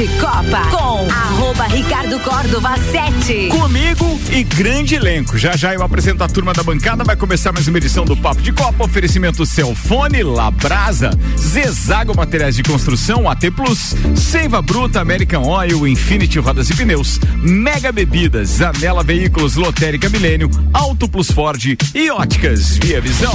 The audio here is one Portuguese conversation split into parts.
de Copa com arroba Ricardo Córdova 7. Comigo e grande elenco. Já já eu apresento a turma da bancada. Vai começar mais uma edição do Papo de Copa. Oferecimento Celfone, Labrasa, Zezago Materiais de Construção, AT Plus, Seiva Bruta, American Oil, Infinity Rodas e Pneus, Mega Bebidas, Anela Veículos, Lotérica Milênio, Auto Plus Ford e Óticas Via Visão.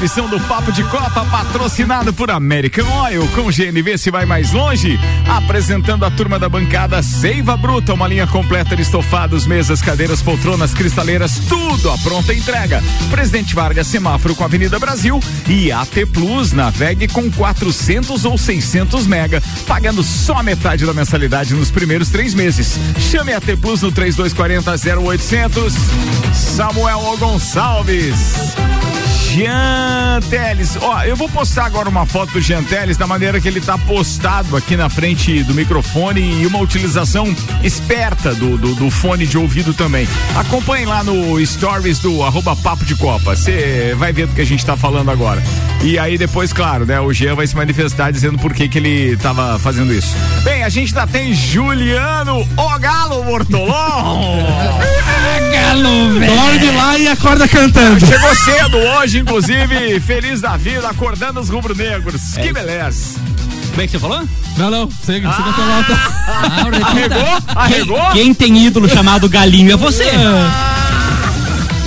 Edição do Papo de Copa, patrocinado por American Oil. Com GNV se vai mais longe. Apresentando a turma da bancada Seiva Bruta, uma linha completa de estofados, mesas, cadeiras, poltronas, cristaleiras, tudo à pronta entrega. Presidente Vargas, semáforo com Avenida Brasil e AT Plus, navegue com 400 ou 600 mega, pagando só metade da mensalidade nos primeiros três meses. Chame AT Plus no 3240 0800. Samuel Gonçalves. Jean Teles. Ó, eu vou postar agora uma foto do Jean Teles da maneira que ele tá postado aqui na frente do microfone e uma utilização esperta do, do, do fone de ouvido também. Acompanhe lá no stories do arroba Papo de Copa. Você vai ver do que a gente tá falando agora. E aí depois, claro, né, o Jean vai se manifestar dizendo por que que ele tava fazendo isso. Bem, a gente ainda tem Juliano O Galo Mortolão. Galo, velho. Dorme lá e acorda cantando. Chegou cedo hoje, inclusive, feliz da vida, acordando os rubro-negros. É. Que beleza. Como é que você falou? Não, não, siga, siga a tua nota. Ah, arregou? Arregou? Quem, quem, tem ídolo chamado Galinho é você. É.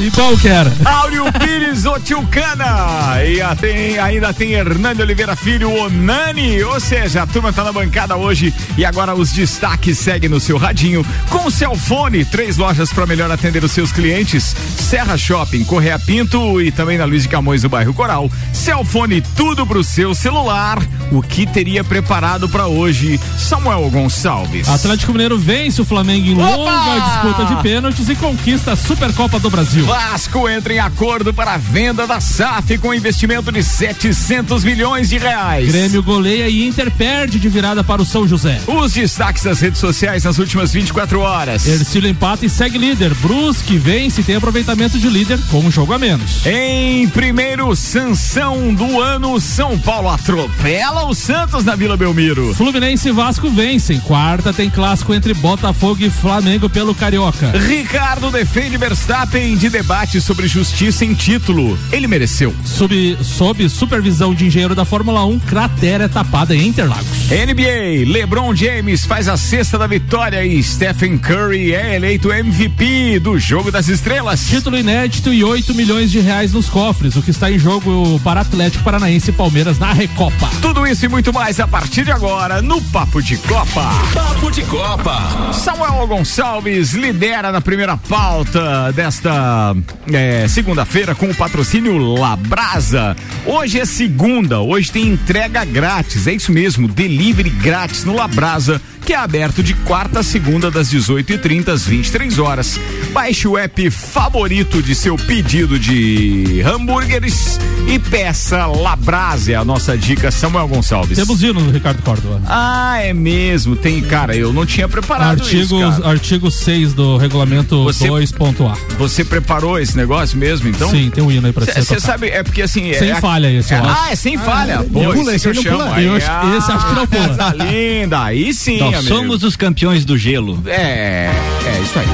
E qual que era? Áureo Pires Otilcana. E a, tem, ainda tem Hernani Oliveira Filho, o Nani. Ou seja, a turma tá na bancada hoje. E agora os destaques seguem no seu radinho. Com o Celfone, três lojas para melhor atender os seus clientes. Serra Shopping, Correia Pinto e também na Luiz de Camões, no bairro Coral. Celfone, tudo pro seu celular. O que teria preparado para hoje? Samuel Gonçalves. Atlético Mineiro vence o Flamengo em Opa! longa disputa de pênaltis e conquista a Supercopa do Brasil. Vasco entra em acordo para a venda da SAF com investimento de 700 milhões de reais. Grêmio goleia e Inter perde de virada para o São José. Os destaques das redes sociais nas últimas 24 horas. Ercílio empata e segue líder. Brusque vence e tem aproveitamento de líder com um jogo a menos. Em primeiro, sanção do ano, São Paulo atropela o Santos na Vila Belmiro. Fluminense e Vasco vencem. Quarta tem clássico entre Botafogo e Flamengo pelo Carioca. Ricardo defende Verstappen de debate sobre justiça em título. Ele mereceu. Sob, sob supervisão de engenheiro da Fórmula 1, cratera é tapada em Interlagos. NBA, LeBron James faz a sexta da vitória e Stephen Curry é eleito MVP do Jogo das Estrelas. Título inédito e 8 milhões de reais nos cofres, o que está em jogo para Atlético Paranaense e Palmeiras na Recopa. Tudo isso e muito mais a partir de agora no Papo de Copa. Papo de Copa. Samuel Gonçalves lidera na primeira pauta desta é, segunda-feira com o patrocínio Labrasa. Hoje é segunda, hoje tem entrega grátis, é isso mesmo, delivery grátis no Labrasa que é aberto de quarta a segunda das 18h30 às 23 horas. Baixe o app favorito de seu pedido de hambúrgueres e peça Labrasa, é a nossa dica, Samuel Gonçalves. Temos hino no Ricardo Córdova. Ah, é mesmo, tem, cara, eu não tinha preparado artigo, isso. Artigo 6 do regulamento 2.A. Você preparou esse negócio mesmo, então? Sim, tem um hino aí pra você Você sabe, é porque assim... Sem é, falha esse, é, Ah, é sem falha. Ah, Pô, pula, esse, esse, pula. Aí, esse acho que não pula. Tá linda, aí sim, Nós amigo. somos os campeões do gelo. É, é isso aí.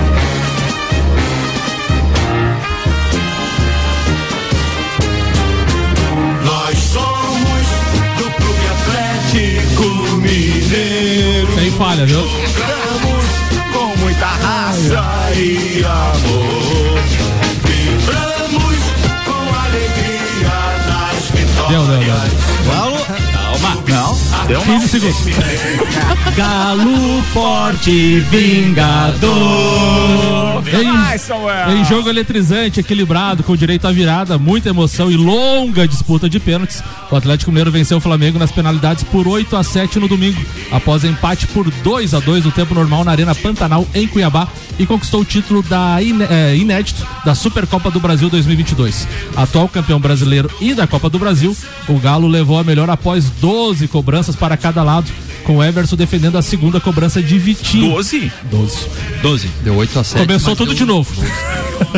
Nós somos do Clube Atlético Mineiro. Sem falha, viu? Jogamos com muita raça e amor. Vibramos com calma. Não, deu 15 segundos. Galo forte, vingador. Samuel. Em jogo eletrizante, equilibrado, com direito à virada, muita emoção e longa disputa de pênaltis, o Atlético Mineiro venceu o Flamengo nas penalidades por 8 a 7 no domingo, após empate por 2 a 2 no tempo normal na Arena Pantanal, em Cuiabá, e conquistou o título da iné- eh, inédito da Supercopa do Brasil 2022. Atual campeão brasileiro e da Copa do Brasil, o Galo levou a melhor após 12 cobranças para cada lado, com o Everson defendendo a segunda cobrança de Vitinho. 12? 12. 12. Deu 8 a 7. Começou tudo de novo.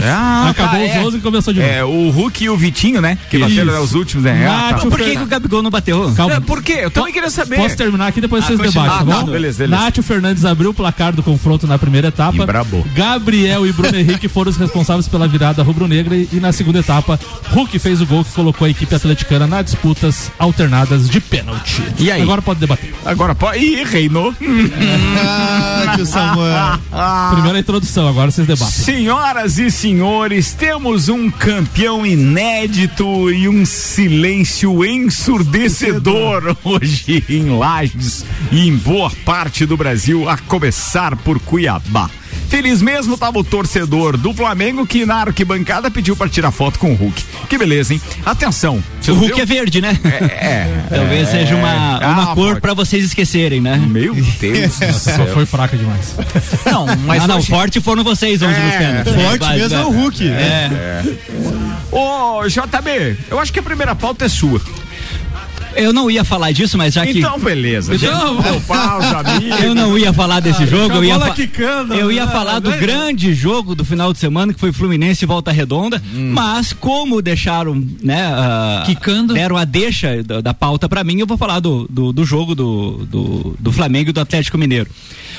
Ah, Acabou tá, os é. 12 e começou de novo. É, o Hulk e o Vitinho, né? Que bateram Isso. os últimos, né? Ah, tá. Nacho Por que, que o Gabigol não bateu? Calma. É, Por quê? Eu também queria saber. Posso terminar aqui depois Ah, vocês debatem, tá Ah, bom? tá, beleza, beleza. Nátio Fernandes abriu o placar do confronto na primeira etapa. Embrabou. Gabriel e Bruno Henrique foram os responsáveis pela virada rubro-negra e, e na segunda etapa, Hulk fez o gol que colocou a equipe atleticana nas disputas alternadas de pênalti. E aí? Agora pode debater. Agora pode. Ih, reinou. Ah, tio Samuel. Primeira introdução, agora vocês debatem. Senhoras e senhores, temos um campeão inédito e um silêncio ensurdecedor hoje em Lages e em boa parte do Brasil, a começar por Cuiabá. Feliz mesmo estava o torcedor do Flamengo que na arquibancada pediu para tirar foto com o Hulk. Que beleza, hein? Atenção. O Hulk viu? é verde, né? É. Talvez seja uma, Ah, uma cor pode. pra vocês esquecerem, né? Meu Deus Só foi fraca demais. Não, mas ah, não, hoje- forte foram vocês ontem nos É, pênaltis. Forte Vai, mesmo é o Hulk. É. Ô, JB, eu acho que a primeira pauta é sua. Eu não ia falar disso, mas já que. Então, beleza. Então. Eu não ia falar desse jogo, eu ia, fa- quicando, eu ia né? falar do Né? grande jogo do final de semana, que foi Fluminense e Volta Redonda, mas como deixaram, né, ah, Quicando. deram a deixa da, da pauta pra mim, eu vou falar do, do, do jogo do, do, do Flamengo e do Atlético Mineiro.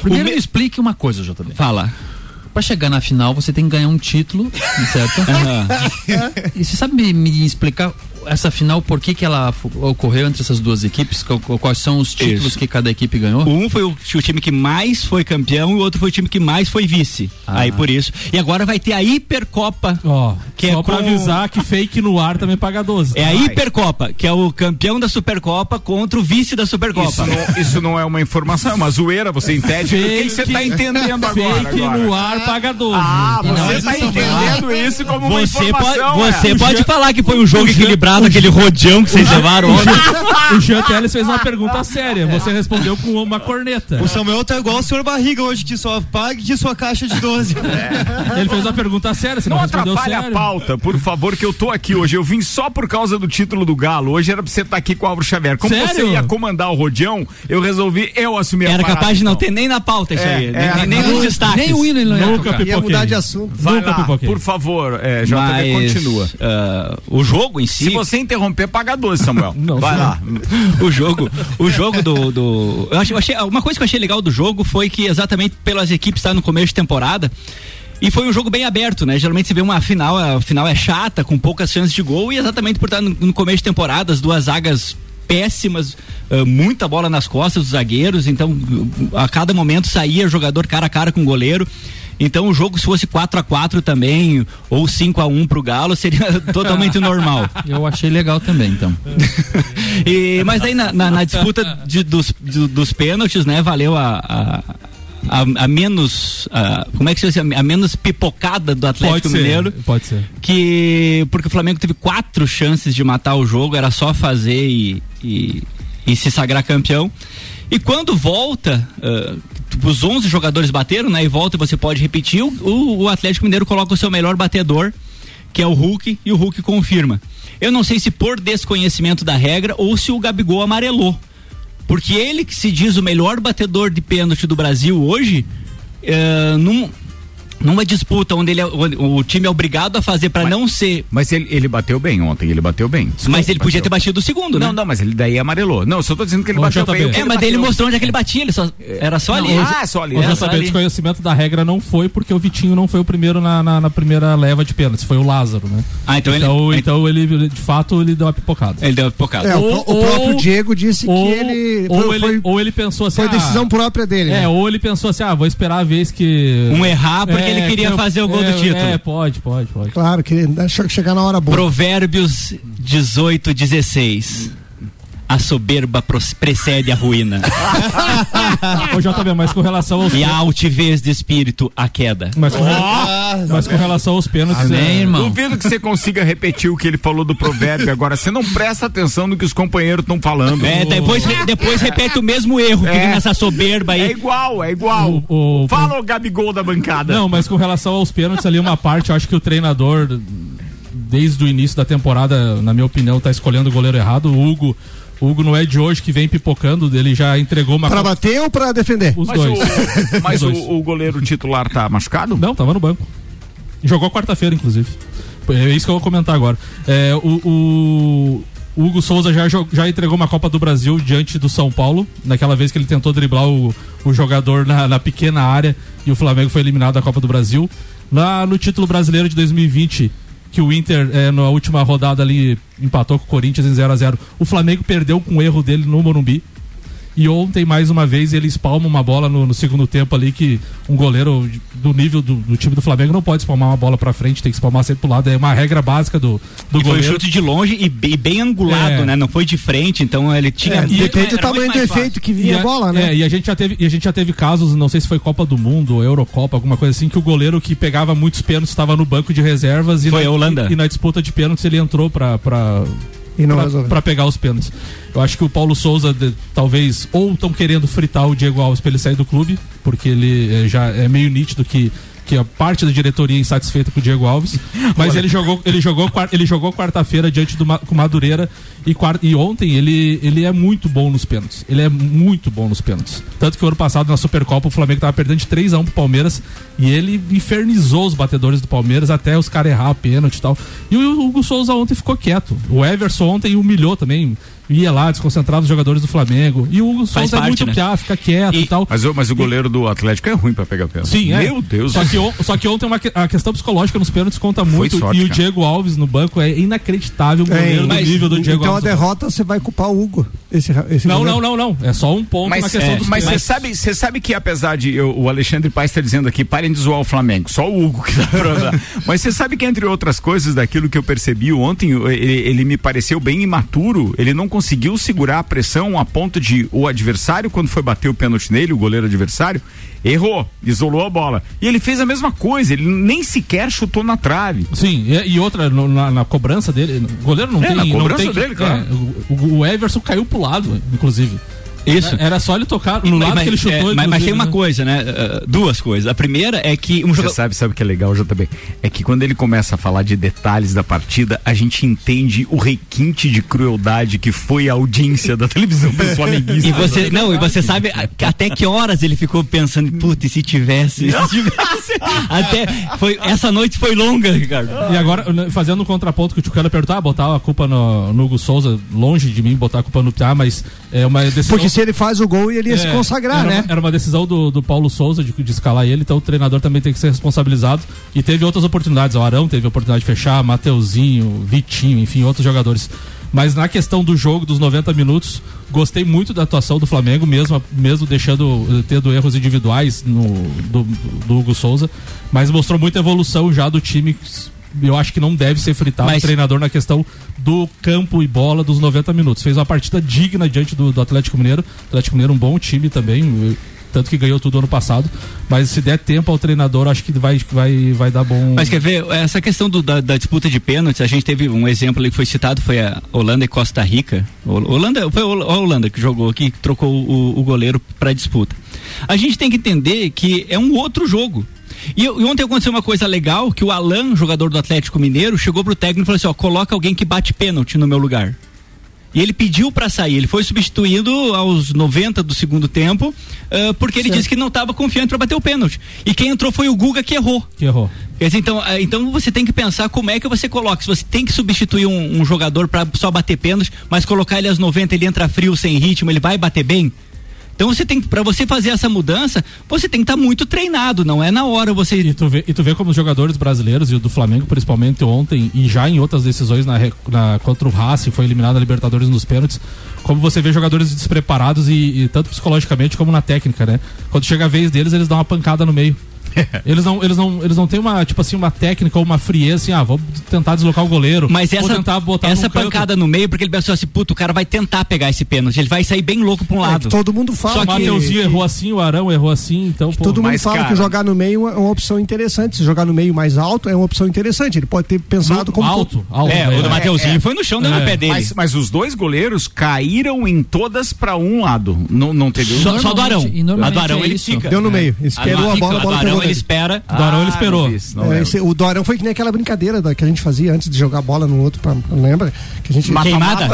Primeiro O me- me explique uma coisa, JB. Fala. Pra chegar na final, você tem que ganhar um título, certo? Aham. E você sabe me, me explicar essa final, por que, que ela ocorreu entre essas duas equipes? Quais são os títulos Isso. que cada equipe ganhou? Um foi o, o time que mais foi campeão e o outro foi o time que mais foi vice. Ah. Aí por isso. E agora vai ter a Hipercopa. Ó, Que só é pra com- avisar que fake no ar também paga 12. É a tá? Hipercopa, que é o campeão da Supercopa contra o vice da Supercopa. Isso não, isso não é uma informação, é uma zoeira, você entende? O que que você tá entendendo agora? Fake agora? no ar paga 12. Ah, você mas tá isso- entendendo isso como uma Você pode, informação, você é. pode falar que foi um jogo equilibrado, aquele rodeão que vocês levaram ontem. O Jean Teles fez uma pergunta séria. Você respondeu com uma corneta. O Samuel tá igual o senhor Barriga hoje, que só pague de sua caixa de 12. Ele fez uma pergunta séria, você não, Não respondeu atrapalha a sério. pauta, por favor, que eu tô aqui hoje. Eu vim só por causa do título do Galo. Hoje era pra você estar aqui com o Álvaro Xavier. Como Sério? você ia comandar o rodeão, eu resolvi eu assumir a Era parada, capaz de não então. ter nem na pauta isso É, aí, é, nem, nem, nos destaques. Nem o hino ele não ia Nunca tocar. Ia mudar de assunto. Vai Nunca lá, por favor, é, Mas, continua. ah, o jogo em si. Se você interromper, paga 12, Samuel. Não, Vai lá. o jogo, o jogo do, do eu achei, eu achei- uma coisa que eu achei legal do jogo foi que exatamente pelas equipes estar no começo de temporada e foi um jogo bem aberto, né? Geralmente você vê uma final, a final é chata, com poucas chances de gol e exatamente por estar no, no começo de temporada, as duas zagas péssimas, ah, muita bola nas costas dos zagueiros, então a cada momento saía jogador cara a cara com o goleiro. Então o jogo se fosse 4 a 4 também ou 5 a 1 pro Galo seria totalmente normal. Eu achei legal também, então. E, mas daí na, na- na disputa de- dos, do- dos pênaltis, né, valeu a, a, a- a menos. a- como é que se diz? A menos pipocada do Atlético Pode ser, Mineiro. pode ser. Que. Porque o Flamengo teve quatro chances de matar o jogo, era só fazer e, e, e se sagrar campeão. E quando volta, ah, os 11 jogadores bateram, né? E volta e você pode repetir, o, o Atlético Mineiro coloca o seu melhor batedor, que é o Hulk, e o Hulk confirma. Eu não sei se por desconhecimento da regra ou se o Gabigol amarelou. Porque ele que se diz o melhor batedor de pênalti do Brasil hoje, eh, num- numa disputa onde ele é- onde o time é obrigado a fazer para não ser. Mas ele, ele bateu bem ontem, ele bateu bem. Mas ele podia ter bateu. batido o segundo, né? Não, não, mas ele daí amarelou. Não, eu só tô dizendo que ele Ô, bateu JB. bem. É, mas daí ele bateu- mostrou onde é que ele batia, ele só, era só ali. Ah, só ali. Mas né? ali. desconhecimento da regra não foi porque o Vitinho não foi o primeiro na, na, na primeira leva de pênaltis, foi o Lázaro, né? Ah, então ele- então, ele- então ele, de fato, ele deu uma pipocada. Ele deu uma pipocada. É, o, Ou- o próprio ou- Diego disse ou, que ele ou, foi, ele foi, ou ele pensou assim, foi ah, decisão própria dele. É, né? ou ele pensou assim, ah, vou esperar a vez que... Um errar porque ele queria que eu- fazer o gol é, do título. É, pode, pode, pode. Claro, que deixa chegar na hora boa. Provérbios 18, 16. A soberba precede a ruína. Ô, JB, mas com relação aos e a altivez de espírito, a queda. Mas com, mas com relação aos pênaltis. Amém, é, irmão. Duvido que você consiga repetir o que ele falou do provérbio. Agora, você não presta atenção no que os companheiros estão falando. É, depois, depois repete o mesmo erro, É. nessa soberba É aí. igual, é igual. O- o- Fala o Gabigol da bancada. Não, mas com relação aos pênaltis ali, uma parte, eu acho que o treinador, desde o início da temporada, na minha opinião, tá escolhendo o goleiro errado. O Hugo, o Hugo não é de hoje que vem pipocando, ele já entregou uma. Pra bater ou pra defender? Os Mas, dois. o, mas Os o, dois. o goleiro titular tá machucado? Não, tava no banco. Jogou quarta-feira, inclusive. É isso que eu vou comentar agora. É, o, o- o Hugo Souza já, já entregou uma Copa do Brasil diante do São Paulo, naquela vez que ele tentou driblar o, o jogador na, na pequena área e o Flamengo foi eliminado da Copa do Brasil. Lá no título brasileiro de 2020, que o Inter, é, na última rodada ali, empatou com o Corinthians em 0 a 0 o Flamengo perdeu com o erro dele no Morumbi. E ontem, mais uma vez, ele espalma uma bola no, no segundo tempo ali que um goleiro do nível do, do time do Flamengo não pode espalmar uma bola pra frente, tem que espalmar sempre pro lado. É uma regra básica do, do E foi um goleiro. chute de longe e bem, bem angulado, É. né? Não foi de frente, então ele tinha. É, depende do tamanho do fácil. efeito que E vinha a a- bola, né? É, e a gente já teve, e a gente já teve casos, não sei se foi Copa do Mundo, ou Eurocopa, alguma coisa assim, que o goleiro que pegava muitos pênaltis estava no banco de reservas e, Foi na, a Holanda. e na disputa de pênaltis ele entrou pra, pra, E não pra pegar os pênaltis. Eu acho que o Paulo Souza, de- talvez, ou estão querendo fritar o Diego Alves pra ele sair do clube, porque ele eh, já é meio nítido que, que a parte da diretoria é insatisfeita com o Diego Alves. Mas ele jogou, ele jogou, ele jogou quarta-feira diante do com o Madureira e, e ontem ele, ele é muito bom nos pênaltis. Ele é muito bom nos pênaltis. Tanto que o ano passado na Supercopa o Flamengo tava perdendo de 3 a 1 pro Palmeiras e ele infernizou os batedores do Palmeiras até os caras errar a pênalti e tal. E o Hugo Souza ontem ficou quieto. O Everson ontem humilhou também. Ia lá, desconcentrava os jogadores do Flamengo. E o Hugo Souza é muito né? piá, fica quieto e, E- tal. Mas, o- mas o goleiro do Atlético é ruim pra pegar pênalti. Sim, é. Meu Deus Só do que, on- só que ontem uma que- a questão psicológica nos pênaltis conta muito. sorte, e o cara. Diego Alves no banco é inacreditável o goleiro do mas- nível do Diego então a Alves. derrota você vai culpar o Hugo. Esse, esse Não, não, não, não. É só um ponto na Mas, questão é, dos mas você sabe, você sabe que apesar de eu- o Alexandre Paes estar dizendo aqui, parem de zoar o Flamengo, só o Hugo que dá pra dar. Mas você sabe que entre outras coisas daquilo que eu percebi ontem, ele, ele me pareceu bem imaturo, ele não conseguiu segurar a pressão a ponto de o adversário, quando foi bater o pênalti nele, o goleiro adversário, errou, isolou a bola. E ele fez a mesma coisa, ele nem sequer chutou na trave. Sim, e, e outra, no- na, na cobrança dele, o goleiro não É, tem. na cobrança tem, dele, é, o, o Everson caiu pro lado, inclusive. Isso. Era só ele tocar no lado mas, que ele chutou. é, mas, mas tem uma né? coisa, né? Uh, duas coisas. A primeira é que um Você jogador. sabe, sabe o que é legal, JB? É que quando ele começa a falar de detalhes da partida, a gente entende o requinte de crueldade que foi a audiência da televisão dos flamenguistas. E você, não, e você sabe até que horas ele ficou pensando, putz, e se tivesse, se tivesse. Até, foi, essa noite foi longa, Ricardo. E agora, né, fazendo um contraponto que o Tchucana perguntou, ah, botar a culpa no, no Hugo Souza, longe de mim botar a culpa no Piá, mas é uma decisão... Porque se ele faz o gol, ele ia se É, consagrar, era né? Uma, era uma decisão do, do Paulo Souza de, de escalar ele, então o treinador também tem que ser responsabilizado. E teve outras oportunidades. O Arão teve a oportunidade de fechar, Mateuzinho, Vitinho, enfim, outros jogadores. Mas na questão do jogo, dos 90 minutos, gostei muito da atuação do Flamengo, mesmo, mesmo deixando, tendo erros individuais no, do, do Hugo Souza. Mas mostrou muita evolução já do time. Eu acho que não deve ser fritado Mas- o treinador na questão do campo e bola dos 90 minutos. Fez uma partida digna diante do, do Atlético Mineiro. O Atlético Mineiro um bom time também, tanto que ganhou tudo ano passado. Mas se der tempo ao treinador, acho que vai, vai, vai dar bom. Mas quer ver, essa questão do- da, da disputa de pênaltis, a gente teve um exemplo ali que foi citado, foi a Holanda e Costa Rica. Holanda, foi a Holanda que jogou aqui, que trocou o, o goleiro para disputa. A gente tem que entender que é um outro jogo. E, e ontem aconteceu uma coisa legal, que o Alan, jogador do Atlético Mineiro, chegou pro técnico e falou assim, ó, coloca alguém que bate pênalti no meu lugar. E ele pediu para sair, ele foi substituído aos 90 do segundo tempo, ah, porque ele disse que não estava confiante para bater o pênalti. E quem entrou foi o Guga que errou. Que errou. Dizer, então, ah, então você tem que pensar como é que você coloca. Se você tem que substituir um, um jogador para só bater pênalti, mas colocar ele aos 90, ele entra frio, sem ritmo, ele vai bater bem. Então você tem para você fazer essa mudança, você tem que estar muito treinado, não é na hora você E tu, vê, e tu vê como os jogadores brasileiros e do Flamengo, principalmente ontem, e já em outras decisões na, na- contra o Racing, foi eliminado a Libertadores nos pênaltis, como você vê jogadores despreparados e, e tanto psicologicamente como na técnica, né? Quando chega a vez deles, eles dão uma pancada no meio. Eles não, eles não, eles não têm uma, tipo assim, uma técnica ou uma frieza assim, ah, vou tentar deslocar o goleiro. Mas vou essa, tentar botar essa num canto. pancada no meio, porque ele pensou assim, puto, o cara vai tentar pegar esse pênalti, ele vai sair bem louco pra um É, lado. que todo mundo fala Só que o que, Mateuzinho errou assim, o Arão errou assim, então, pô. todo mundo mas, fala cara- que jogar no meio é uma opção interessante. Se jogar no meio mais alto é uma opção interessante. Ele pode ter pensado como alto, alto. É, o do né? Mateuzinho foi no chão, deu É. no pé dele. Mas, mas os dois goleiros caíram em todas pra um lado. Não, não teve Só, só do Arão. Normalmente- A do Arão é ele fica. Deu no meio. Esperou a bola, a ele espera. Do Arão ele esperou. isso, não É, esse- o Dorão foi que nem aquela brincadeira da, que a gente fazia antes de jogar bola no outro, pra, lembra? Que a gente Queimada,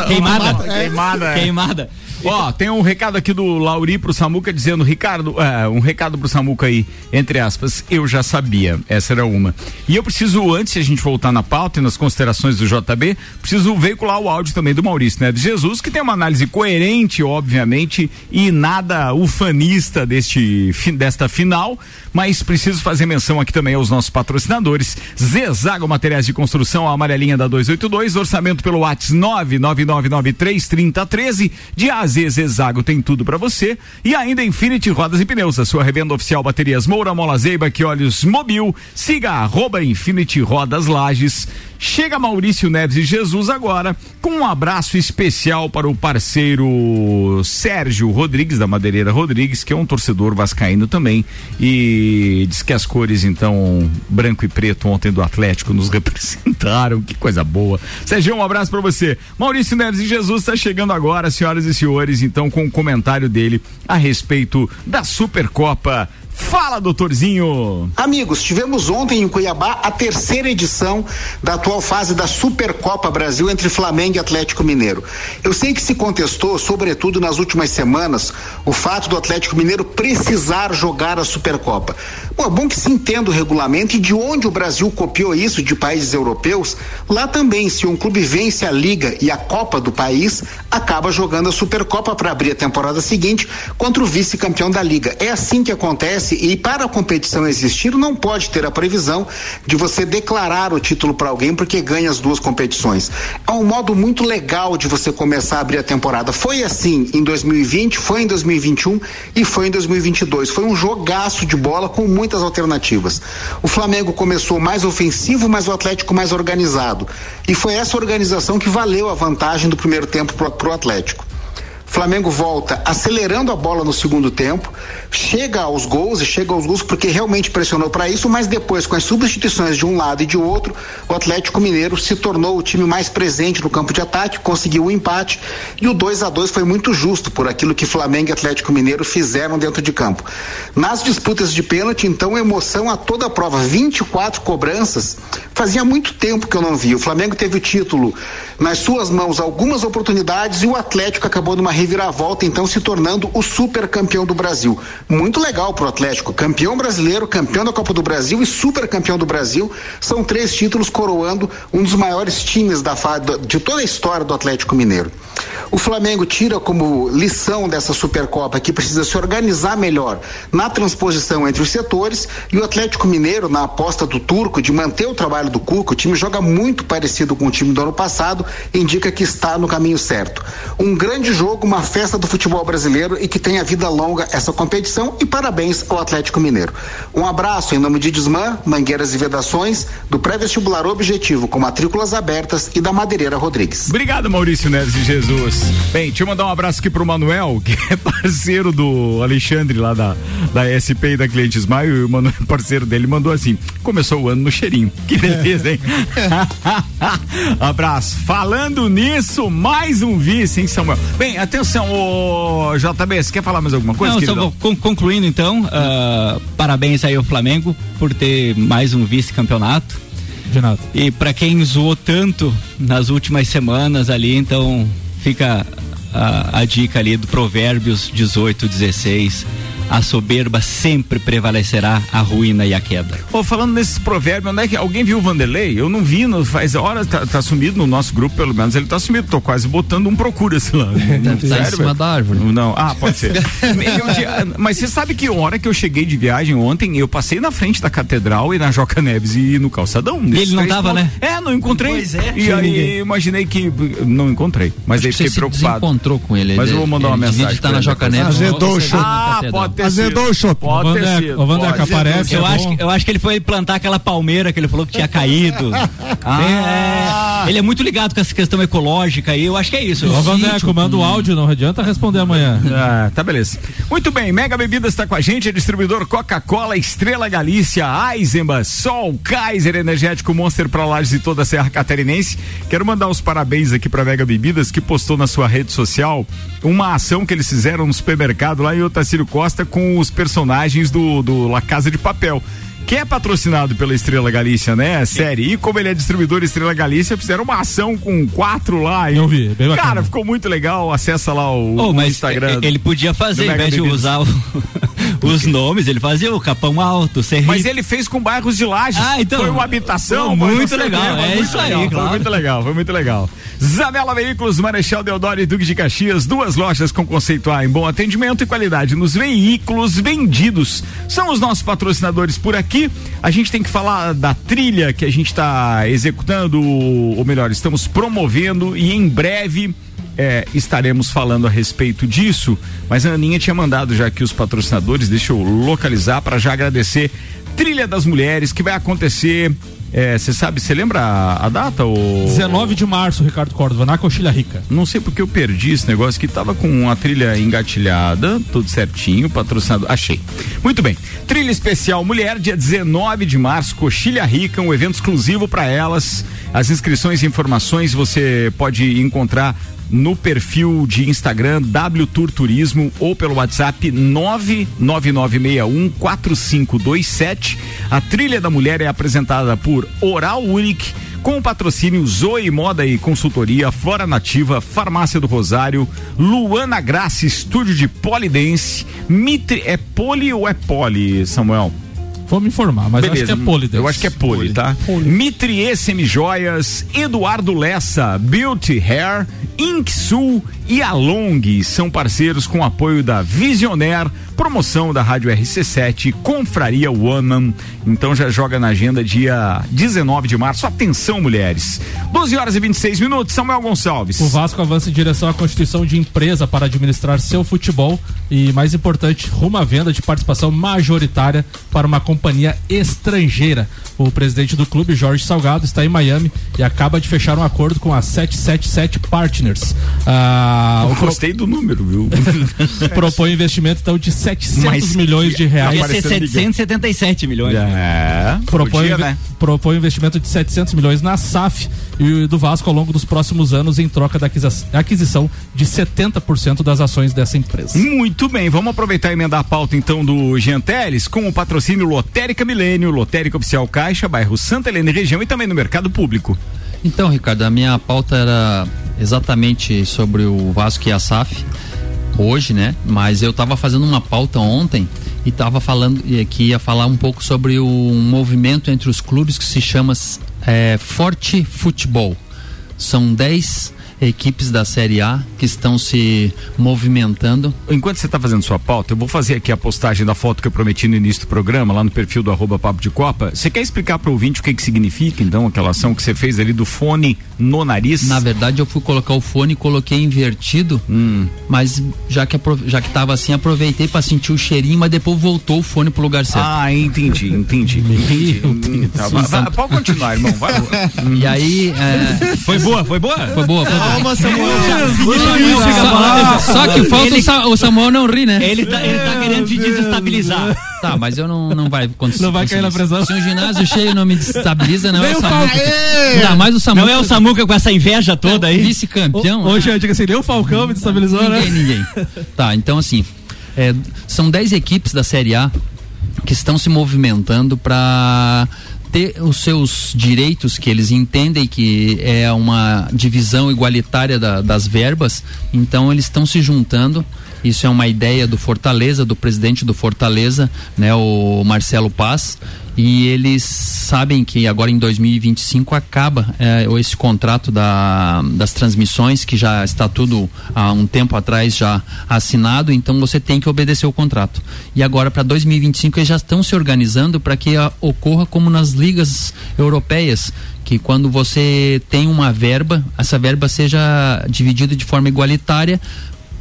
queimada. mata-mata, queimada, é. Queimada. Ó, tem um recado aqui do Lauri pro Samuca dizendo, Ricardo, é, um recado pro Samuca aí, entre aspas, eu já sabia, essa era uma. E eu preciso, antes de a gente voltar na pauta e nas considerações do JB, preciso veicular o áudio também do Maurício, né? De Jesus, que tem uma análise coerente, obviamente, e nada ufanista deste, desta final, mas preciso fazer menção aqui também aos nossos patrocinadores. Zezago Materiais de Construção, a amarelinha da 282, orçamento pelo WhatsApp 999933013. De A a Z, Zezago tem tudo pra você. E ainda Infinity Rodas e Pneus, a sua revenda oficial Baterias Moura, Mola Zeiba, que olhos Mobil. Siga arroba Infinity Rodas Lages. Chega Maurício Neves e Jesus agora com um abraço especial para o parceiro Sérgio Rodrigues, da Madeireira Rodrigues, que é um torcedor vascaíno também. E diz que as cores, então, branco e preto ontem do Atlético nos representaram. Que coisa boa. Sérgio, um abraço para você. Maurício Neves e Jesus está chegando agora, senhoras e senhores, então, com o comentário dele a respeito da Supercopa. Fala, doutorzinho! Amigos, tivemos ontem em Cuiabá a terceira edição da atual fase da Supercopa Brasil entre Flamengo e Atlético Mineiro. Eu sei que se contestou, sobretudo nas últimas semanas, o fato do Atlético Mineiro precisar jogar a Supercopa. Bom, é bom que se entenda o regulamento e de onde o Brasil copiou isso de países europeus. Lá também, se um clube vence a Liga e a Copa do país, acaba jogando a Supercopa para abrir a temporada seguinte contra o vice-campeão da Liga. É assim que acontece e para a competição existir, não pode ter a previsão de você declarar o título para alguém porque ganha as duas competições. É um modo muito legal de você começar a abrir a temporada. Foi assim em 2020, foi em 2021 e foi em 2022. Foi um jogaço de bola com muitas alternativas. O Flamengo começou mais ofensivo, mas o Atlético mais organizado. E foi essa organização que valeu a vantagem do primeiro tempo para o Atlético. Flamengo volta acelerando a bola no segundo tempo, chega aos gols e chega aos gols porque realmente pressionou para isso, mas depois com as substituições de um lado e de outro, o Atlético Mineiro se tornou o time mais presente no campo de ataque, conseguiu o empate e o 2 a 2 foi muito justo por aquilo que Flamengo e Atlético Mineiro fizeram dentro de campo. Nas disputas de pênalti, então, emoção a toda a prova, 24 cobranças. Fazia muito tempo que eu não vi. O Flamengo teve o título nas suas mãos algumas oportunidades e o Atlético acabou numa reviravolta, então se tornando o super campeão do Brasil. Muito legal pro Atlético. Campeão brasileiro, campeão da Copa do Brasil e super campeão do Brasil. São três títulos coroando um dos maiores times da de toda a história do Atlético Mineiro. O Flamengo tira como lição dessa Supercopa que precisa se organizar melhor na transposição entre os setores e o Atlético Mineiro, na aposta do Turco de manter o trabalho do Cuca, o time joga muito parecido com o time do ano passado, indica que está no caminho certo. Um grande jogo, uma festa do futebol brasileiro e que tenha vida longa essa competição e parabéns ao Atlético Mineiro. Um abraço em nome de Desmã, Mangueiras e Vedações, do pré-vestibular Objetivo com matrículas abertas e da Madeireira Rodrigues. Obrigado, Maurício Neves e Jesus. Bem, deixa eu mandar um abraço aqui pro Manuel, que é parceiro do Alexandre lá da, da SP e da Cliente Smile, e o Manuel, parceiro dele, mandou assim: começou o ano no cheirinho. Que beleza, hein? abraço. Falando nisso, mais um vice, hein, Samuel? Bem, atenção, ô JB, você quer falar mais alguma coisa? Não, só queridão? vou con- concluindo então, ah, parabéns aí ao Flamengo por ter mais um vice-campeonato. De nada. E pra quem zoou tanto nas últimas semanas ali, então fica a, a dica ali do Provérbios 18, 16. A soberba sempre prevalecerá a ruína e a queda. Ô, falando nesses provérbios, onde é que alguém viu o Vanderlei? Eu não vi, não, faz horas, tá, tá sumido no nosso grupo, pelo menos ele tá sumido. Tô quase botando um procura-se lá. Deve estar em cima da árvore. Não, ah, pode ser. Tinha- mas você sabe que a hora que eu cheguei de viagem ontem, eu passei na frente da catedral e na Joca Neves e no calçadão. E ele não tava, pontos. né? É, não encontrei. Pois é. E aí ninguém. imaginei que não encontrei. Mas aí Acho que fiquei você se preocupado. desencontrou com ele. Mas ele- eu vou mandar uma ele devia mensagem estar pra na ele Joca. Neves. Você na Ah, pode ter Azedou sido. o chopp. Pode Ô, ter Vandeco, sido. pode. aparece. Eu é acho, que, eu acho que ele foi plantar aquela palmeira que ele falou que tinha caído. Ah. É, ele é muito ligado com essa questão ecológica aí, eu acho que é isso. Ô, Vandeco, manda o áudio, não adianta responder amanhã. Ah, tá beleza. Muito bem, Mega Bebidas está com a gente, é distribuidor Coca-Cola, Estrela Galícia, Eisenbahn, Sol, Kaiser, Energético Monster para Lages e toda a Serra Catarinense. Quero mandar os parabéns aqui para Mega Bebidas que postou na sua rede social uma ação que eles fizeram no supermercado lá em Otacílio Costa com os personagens do, do La Casa de Papel. Que é patrocinado pela Estrela Galícia, né? Série. E como ele é distribuidor Estrela Galícia, fizeram uma ação com quatro lá. Eu vi, bem bacana. Cara, ficou muito legal. Acessa lá o, Oh, o mas Instagram. ele podia fazer, Mega vez de usar o- os nomes, ele fazia o Capão Alto, Serrito. Mas ele fez com bairros de lajes. Ah, então. Foi uma habitação. Pra muito legal, é muito isso aí, legal, claro. Foi muito legal, foi muito legal. Zanela Veículos, Marechal Deodoro e Duque de Caxias, duas lojas com conceito A em bom atendimento e qualidade nos veículos vendidos. São os nossos patrocinadores por aqui. A gente tem que falar da trilha que a gente está executando, ou melhor, estamos promovendo e em breve é, estaremos falando a respeito disso, mas a Aninha tinha mandado já aqui os patrocinadores, deixa eu localizar para já agradecer. Trilha das Mulheres, que vai acontecer. Você sabe, você lembra a, a data? Ou... 19 de março, Ricardo Córdova, na Coxilha Rica. Não sei porque eu perdi esse negócio que tava com a trilha engatilhada, tudo certinho, patrocinador. Achei. Muito bem. Trilha especial Mulher, dia 19 de março, Coxilha Rica, um evento exclusivo para elas. As inscrições e informações você pode encontrar no perfil de Instagram W Tour Turismo ou pelo WhatsApp 999614527. A trilha da mulher é apresentada por Oral Unique com o patrocínio Zoe Moda e Consultoria, Flora Nativa, Farmácia do Rosário, Luana Graça, Estúdio de Polidense, Mitre, é poli ou é poli, Samuel? Vou me informar, mas eu acho que é. Eu acho que é poli, tá? Mitrie Semijoias, Eduardo Lessa, Beauty Hair, Ink E Along são parceiros com apoio da Visionaire, promoção da Rádio RC7, Confraria Woman. Então já joga na agenda dia 19 de março. Atenção, mulheres. 12 horas e 26 minutos. Samuel Gonçalves. O Vasco avança em direção à constituição de empresa para administrar seu futebol e, mais importante, rumo à venda de participação majoritária para uma companhia estrangeira. O presidente do clube, Jorge Salgado, está em Miami e acaba de fechar um acordo com a 777 Partners. Ah, o pro- Gostei do número, viu? propõe investimento então de 700 Mas milhões de reais. Ia ser 777 milhões. É. propõe, Podia, né? propõe investimento de 700 milhões na SAF e do Vasco ao longo dos próximos anos em troca da aquisição de 70% das ações dessa empresa. Muito bem, vamos aproveitar e emendar a pauta então do Jean Teles com o patrocínio Lotérica Milênio, Lotérica Oficial Caixa, bairro Santa Helena e região e também no mercado público. Então, Ricardo, a minha pauta era exatamente sobre o Vasco e a SAF hoje, né? Mas eu estava fazendo uma pauta ontem e estava falando e que ia falar um pouco sobre o um movimento entre os clubes que se chama é, Forte Futebol. São 10 equipes da Série A que estão se movimentando. Enquanto você está fazendo sua pauta, eu vou fazer aqui a postagem da foto que eu prometi no início do programa, lá no perfil do arroba Papo de Copa. Você quer explicar para o ouvinte o que, que significa, então, aquela ação que você fez ali do fone no nariz? Na verdade, eu fui colocar o fone e coloquei invertido, mas já que, já que tava assim, aproveitei para sentir o cheirinho, mas depois voltou o fone pro lugar certo. Ah, entendi, entendi. entendi. Hum, tá, vai- vai- pode continuar, irmão. Vai. E aí. é, Foi boa, foi boa? foi boa, foi boa. Calma, Samuel. Só, que falta o, Sa- o Samuel não rir, né? Ele tá, ele tá querendo te desestabilizar. Tá, mas eu não, não vai acontecer. Não vai cair na pressão. Se um ginásio cheio não me desestabiliza, não é Nem o Samuca. Ainda mais o Samuca. Não é o Samuca com essa inveja toda aí? Vice-campeão. Hoje eu digo assim, nem o Falcão me destabilizou, né? Ninguém, ninguém. Tá, então assim, é, são 10 equipes da Série A que estão se movimentando para ter os seus direitos que eles entendem que é uma divisão igualitária da- das verbas, então eles estão se juntando. Isso é uma ideia do Fortaleza, do presidente do Fortaleza, né, o Marcelo Paz, e eles sabem que agora em 2025 acaba eh, esse contrato da, das transmissões, que já está tudo há um tempo atrás já assinado, então você tem que obedecer o contrato. E agora para 2025 eles já estão se organizando para que ah, ocorra como nas ligas europeias, que quando você tem uma verba, essa verba seja dividida de forma igualitária,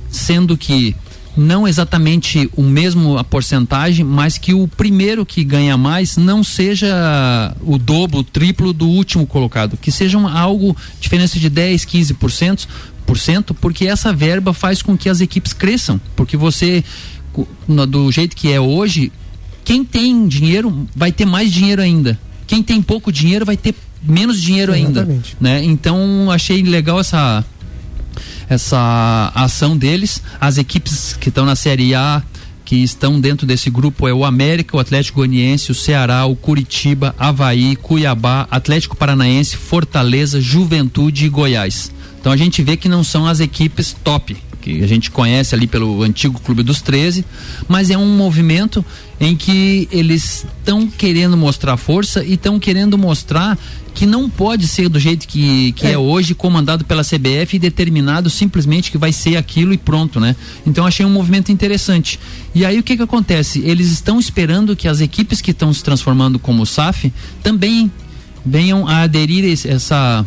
sendo que não exatamente o mesmo a porcentagem, mas que o primeiro que ganha mais não seja o dobro, o triplo do último colocado, que seja algo diferença de 10, 15%, por cento, porque essa verba faz com que as equipes cresçam, porque você do jeito que é hoje, quem tem dinheiro vai ter mais dinheiro ainda. Quem tem pouco dinheiro vai ter menos dinheiro ainda, Exatamente. né? Então achei legal essa essa ação deles. As equipes que estão na Série A, que estão dentro desse grupo, é o América, o Atlético Goianiense, o Ceará, o Curitiba, Havaí, Cuiabá, Atlético Paranaense, Fortaleza, Juventude e Goiás. Então a gente vê que não são as equipes top, que a gente conhece ali pelo antigo Clube dos 13, mas é um movimento em que eles estão querendo mostrar força e estão querendo mostrar que não pode ser do jeito que, que é. hoje, comandado pela CBF e determinado simplesmente que vai ser aquilo e pronto, né? Então achei um movimento interessante. E aí o que que acontece? Eles estão esperando que as equipes que estão se transformando como SAF também venham a aderir esse, essa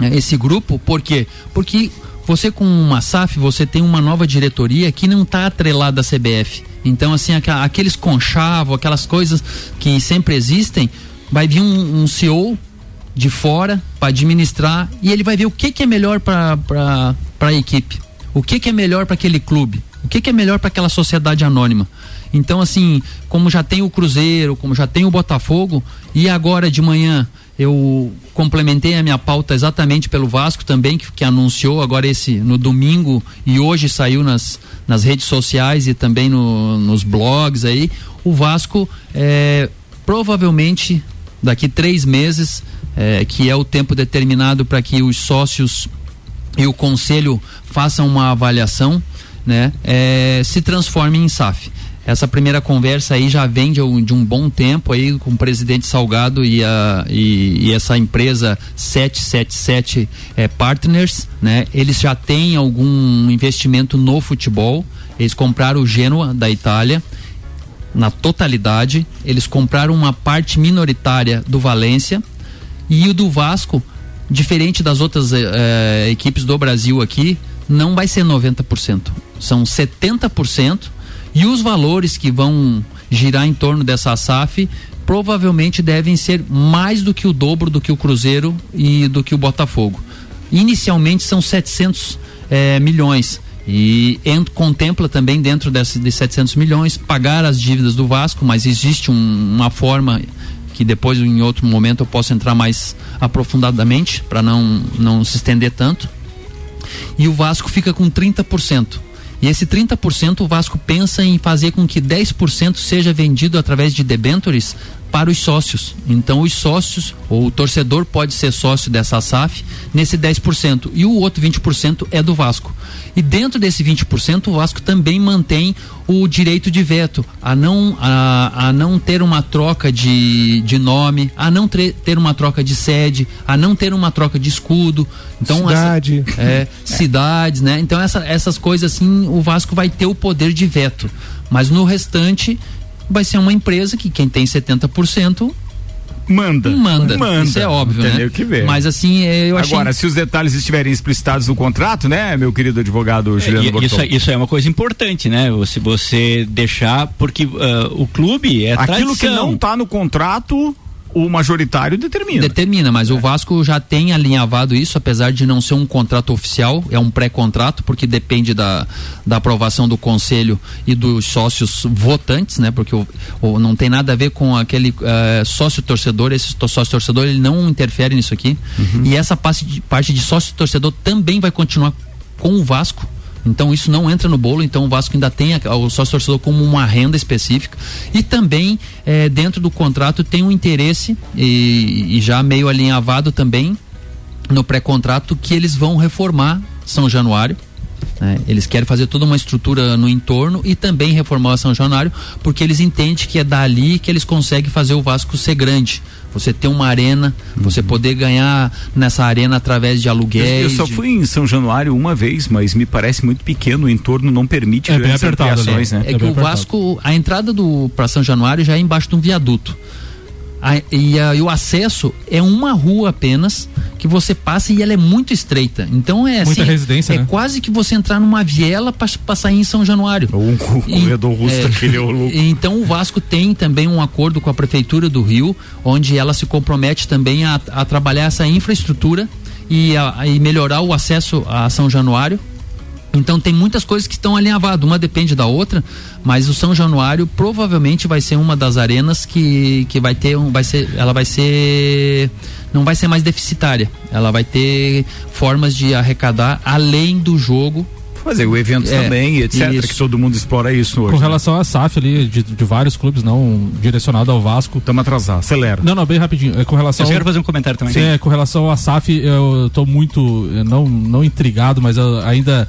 esse grupo, por quê? Porque você com uma SAF, você tem uma nova diretoria que não está atrelada à CBF. Então, assim, aqueles conchavos, aquelas coisas que sempre existem, vai vir um, um CEO de fora para administrar e ele vai ver o que, que é melhor para a equipe, o que, que é melhor para aquele clube, o que, que é melhor para aquela sociedade anônima. Então, assim, como já tem o Cruzeiro, como já tem o Botafogo, e agora de manhã eu complementei a minha pauta exatamente pelo Vasco também, que, que anunciou agora esse no domingo e hoje saiu nas, nas redes sociais e também no- nos blogs aí. O Vasco é, provavelmente daqui três meses, é, que é o tempo determinado para que os sócios e o conselho façam uma avaliação, né, é, se transforme em SAF. Essa primeira conversa aí já vem de um, de um bom tempo aí com o presidente Salgado e, a, e, e essa empresa 777 é, Partners, né? Eles já têm algum investimento no futebol. Eles compraram o Genoa da Itália na totalidade. Eles compraram uma parte minoritária do Valência e o do Vasco, diferente das outras eh, eh, equipes do Brasil aqui, não vai ser 90%. São 70% e os valores que vão girar em torno dessa SAF provavelmente devem ser mais do que o dobro do que o Cruzeiro e do que o Botafogo. Inicialmente são 700 eh, milhões e ent- contempla também dentro desse, de 700 milhões pagar as dívidas do Vasco, mas existe um- uma forma que depois em outro momento eu posso entrar mais aprofundadamente para não não se estender tanto. E o Vasco fica com 30%. E esse 30% o Vasco pensa em fazer com que 10% seja vendido através de debentures para os sócios. Então os sócios, ou o torcedor pode ser sócio dessa SAF nesse 10%. E o outro 20% é do Vasco. E dentro desse 20%, o Vasco também mantém o direito de veto, a não, a, a não ter uma troca de, de nome, a não tre- ter uma troca de sede, a não ter uma troca de escudo. Então, Cidade. essa- é, cidades, né? Então essa- essas coisas assim, o Vasco vai ter o poder de veto. Mas no restante vai ser uma empresa que quem tem 70% Manda. manda. Manda. Isso é óbvio, né? nem o que ver. Mas assim, é, eu achei Agora, se os detalhes estiverem explicitados no contrato, né, meu querido advogado Juliano É, E- Bortolom? isso, isso é uma coisa importante, né? Você, você deixar, porque ah, o clube é Aquilo que tradição. não tá no contrato, o majoritário determina. Determina, mas o Vasco já tem alinhavado isso, apesar de não ser um contrato oficial, é um pré-contrato, porque depende da, da aprovação do conselho e dos sócios votantes, né? Porque o, o- não tem nada a ver com aquele eh, sócio torcedor, esse to- sócio torcedor ele não interfere nisso aqui. E essa parte de, parte de sócio torcedor também vai continuar com o Vasco. Então isso não entra no bolo, então o Vasco ainda tem o sócio torcedor como uma renda específica e também eh, dentro do contrato tem um interesse e, e já meio alinhavado também no pré-contrato que eles vão reformar São Januário. Né? Eles querem fazer toda uma estrutura no entorno e também reformar São Januário, porque eles entendem que é dali que eles conseguem fazer o Vasco ser grande. Você ter uma arena, você poder ganhar nessa arena através de aluguéis. eu só de- fui em São Januário uma vez, mas me parece muito pequeno, o entorno não permite É bem grandes apertado ali. ampliações, né? É que o apertado. Vasco, a entrada do para São Januário já é embaixo de um viaduto. A- e, a- e o acesso é uma rua apenas que você passa e ela é muito estreita. Então é Muita assim, residência, é né? quase que você entrar numa viela para sair em São Januário. Um corredor russo é o louco. Então o Vasco tem também um acordo com a prefeitura do Rio, onde ela se compromete também a, a trabalhar essa infraestrutura e, a, e melhorar o acesso a São Januário. Então tem muitas coisas que estão alinhavadas, uma depende da outra, mas o São Januário provavelmente vai ser uma das arenas que, que vai ter um, vai ser, ela vai ser não vai ser mais deficitária. Ela vai ter formas de arrecadar além do jogo. Fazer o evento É, também, etc. isso. Que todo mundo explora isso hoje. Com relação à SAF ali, de, de vários clubes, não direcionado ao Vasco. Estamos atrasados, acelera. Não, não, bem rapidinho. É com relação. Eu quero fazer um comentário também. Sim, é, com relação à SAF, eu tô muito, eh, não, não intrigado, mas eu ainda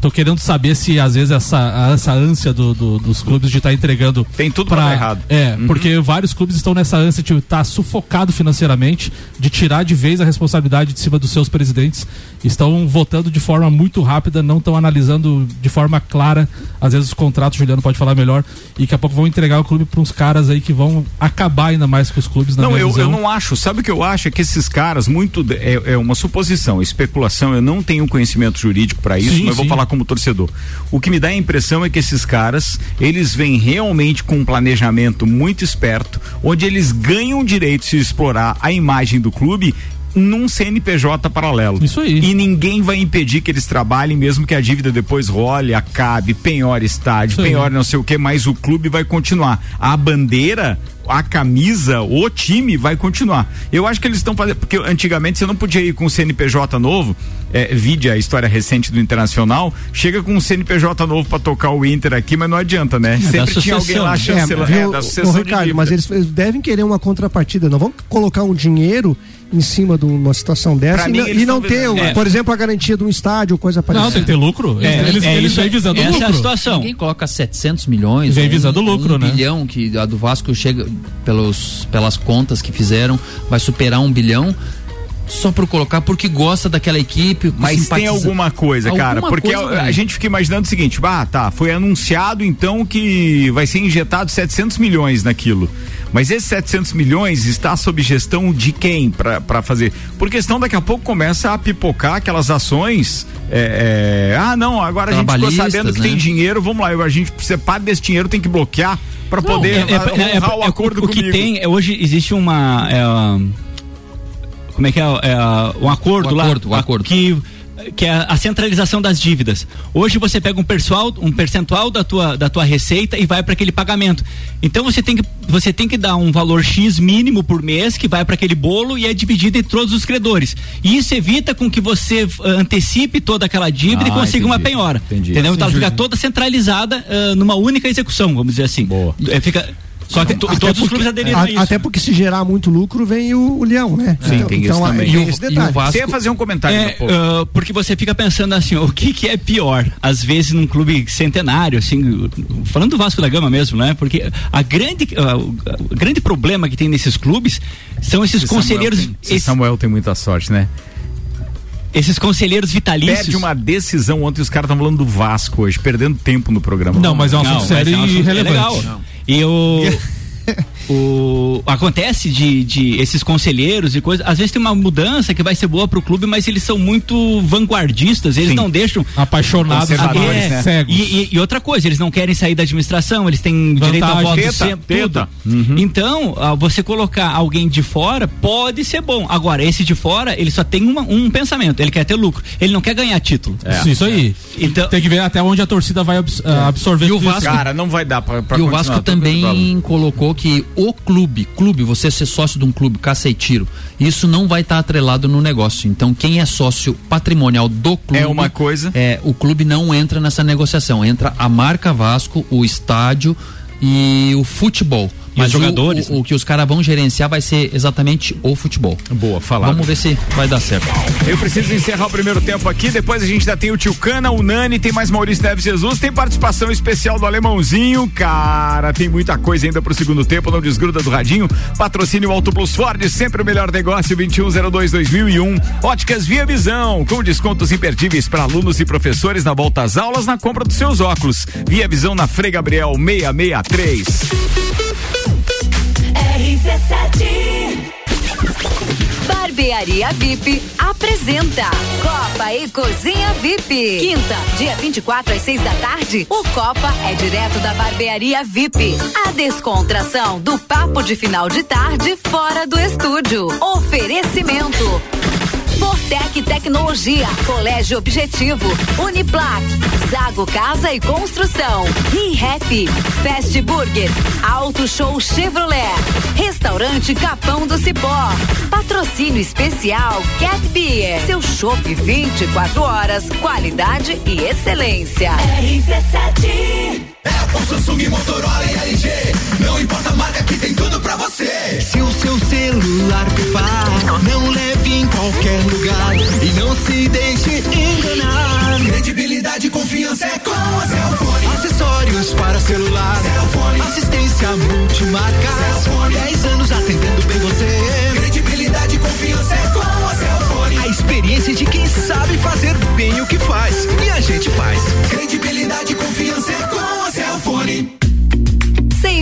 tô querendo saber se às vezes essa, essa ânsia do, do- dos clubes de estar entregando. Tem tudo pra dar errado. É, porque vários clubes estão nessa ânsia de estar sufocado financeiramente, de tirar de vez a responsabilidade de cima dos seus presidentes. Estão votando de forma muito rápida, não estão analisando de forma clara, às vezes os contratos, Juliano pode falar melhor, e daqui a pouco vão entregar o clube para uns caras aí que vão acabar ainda mais com os clubes na Não, eu, visão. eu não acho. Sabe o que eu acho? É que esses caras, muito. É, é uma suposição, especulação. Eu não tenho conhecimento jurídico para isso, Sim, mas eu vou sim. Como torcedor. O que me dá a impressão é que esses caras, eles vêm realmente com um planejamento muito esperto, onde eles ganham direito de explorar a imagem do clube num CNPJ paralelo. Isso aí. E ninguém vai impedir que eles trabalhem, mesmo que a dívida depois role, acabe, penhore estádio, Isso aí. penhore não sei o que, mas o clube vai continuar. A bandeira, a camisa, o time vai continuar. Eu acho que eles estão fazendo, porque antigamente você não podia ir com o CNPJ novo, é, vide a história recente do Internacional, chega com um CNPJ novo pra tocar o Inter aqui, mas não adianta, né? Sempre tinha alguém lá chancelando, é, viu, da Ricardo, mas eles, eles devem querer uma contrapartida. Não vão colocar um dinheiro em cima de uma situação dessa Pra e, mim, não- e não ter, É. por exemplo, a garantia de um estádio ou coisa parecida. Não, tem que ter lucro. É, eles é eles vêm visando essa é a lucro. situação. Ninguém coloca 700 milhões. Vem visando lucro, um né? bilhão que a do Vasco chega pelos, pelas contas que fizeram, vai superar um bilhão. Só por colocar, porque gosta daquela equipe. Mas simpatiza- tem alguma coisa, cara, Alguma porque coisa a, a gente fica imaginando o seguinte, ah, tá, foi anunciado então que vai ser injetado 700 milhões naquilo. Mas esses 700 milhões está sob gestão de quem para fazer? Porque senão daqui a pouco começa a pipocar aquelas ações. é, é, ah, não, agora a gente ficou sabendo que né? tem dinheiro, vamos lá, a gente precisa parte desse dinheiro tem que bloquear para poder é, é, honrar é, é, o é, acordo o que comigo. tem é, hoje existe uma é, ah, como é que é, é ah, um acordo, O lá acordo, o a- acordo. que que é a centralização das dívidas. Hoje você pega um percentual, um percentual da tua, da tua receita e vai para aquele pagamento. Então você tem que você tem que dar um valor X mínimo por mês que vai para aquele bolo e é dividido entre todos os credores. E isso evita com que você ah, antecipe toda aquela dívida e Ah, consiga uma entendi, penhora. entendi. Entendeu? Então ela fica toda centralizada ah, numa única execução, vamos dizer assim. Boa. É, fica só que to- todos os clubes aderiram a- a isso. Até porque se gerar muito lucro, vem o, o leão, né? Sim, tem isso então, também. aí E o- tem e o. Vasco- Você ia fazer um comentário É, daqui a pouco. ah, porque você fica pensando assim, o que que é pior? Às vezes num clube centenário, assim, falando do Vasco da Gama mesmo, né? Porque a grande, ah, o grande problema que tem nesses clubes são esses Esse conselheiros, Samuel tem, esse esses, Samuel tem muita sorte, né? esses conselheiros vitalícios. Perde uma decisão ontem, os caras estão falando do Vasco hoje, perdendo tempo no programa. Não, mas é um Não, assunto sério é e é relevante. legal. E o, o acontece de, de esses conselheiros e coisas, às vezes tem uma mudança que vai ser boa pro clube, mas eles são muito vanguardistas, eles Sim. não deixam Apaixonados é, né? cegos. E, e- e outra coisa, eles não querem sair da administração, eles têm direito a Vantagem. voto Teta, sempre, teta. tudo. Então, ah, você colocar alguém de fora pode ser bom. Agora, esse de fora, ele só tem uma- um pensamento, ele quer ter lucro, ele não quer ganhar título. Isso, isso aí. Então, Tem que ver até onde a torcida vai ah, absorver E o. Vasco- Cara, não vai dar pra, pra E o Vasco também colocou que o clube, clube, você ser sócio de um clube, caça e tiro, isso não vai estar atrelado no negócio. Então, quem é sócio patrimonial do clube. É uma coisa. É, o clube não entra nessa negociação. Entra a marca Vasco, o estádio e o futebol. E o- jogadores, O, o que os caras vão gerenciar vai ser exatamente o futebol. Boa, falado. Vamos ver se vai dar certo. Eu preciso encerrar o primeiro tempo aqui, depois a gente ainda tem o Tio Cana, o Nani, tem mais Maurício Neves Jesus, tem participação especial do Alemãozinho, cara, tem muita coisa ainda pro segundo tempo, não desgruda do radinho, patrocínio Auto Plus Ford, sempre o melhor negócio, 2102-2001, Óticas Via Visão, com descontos imperdíveis para alunos e professores na volta às aulas na compra dos seus óculos, Via Visão na Frei Gabriel 663. RC7 Barbearia VIP apresenta Copa e Cozinha VIP. Quinta, dia 24 às 6 da tarde, o Copa é direto da Barbearia VIP. A descontração do papo de final de tarde fora do estúdio. Oferecimento. Fortec Tecnologia, Colégio Objetivo, Uniplac, Zago Casa e Construção, ReHap, Fast Burger, Auto Show Chevrolet, Restaurante Capão do Cipó, Patrocínio Especial Cat Beer, seu chopp 24 horas, qualidade e excelência. RC7 Apple, Samsung, Motorola e LG. Não importa a marca que tem tudo pra você. Se o seu celular pifar, não leve em qualquer lugar e não se deixe enganar. Credibilidade e confiança é com a Cellfone. Acessórios para celular, Cellfone. assistência multimarca. Cellfone. 10 anos atendendo bem você. Credibilidade e confiança é com a Cellfone. A experiência de quem sabe fazer bem o que faz. E a gente faz. Credibilidade e confiança é com a Cellfone.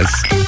Yes.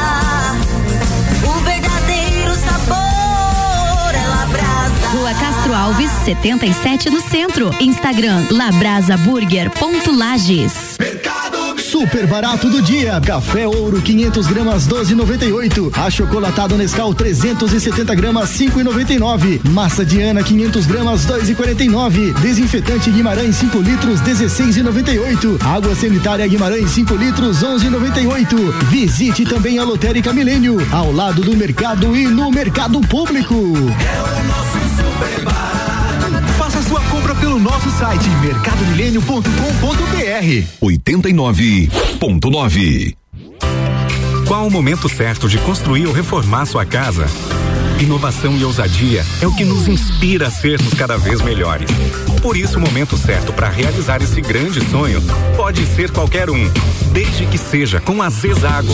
Rua Castro Alves, 77 no centro. Instagram labrasaburger.lages. Super barato do dia. Café ouro 500 gramas 12,98. Achocolatado Nescau 370 gramas 5,99. Massa Diana 500 gramas 2,49. Desinfetante Guimarães 5 litros 16,98. Água sanitária Guimarães 5 litros 11,98. Visite também a Lotérica Milênio, ao lado do mercado e no mercado público. Faça pelo nosso site mercadomilênio.com.br 89.9 Qual o momento certo de construir ou reformar sua casa? Inovação e ousadia é o que nos inspira a sermos cada vez melhores. Por isso, o momento certo para realizar esse grande sonho pode ser qualquer um, desde que seja com a Zezago.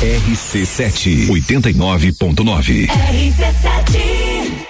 RC7 89.9. RC7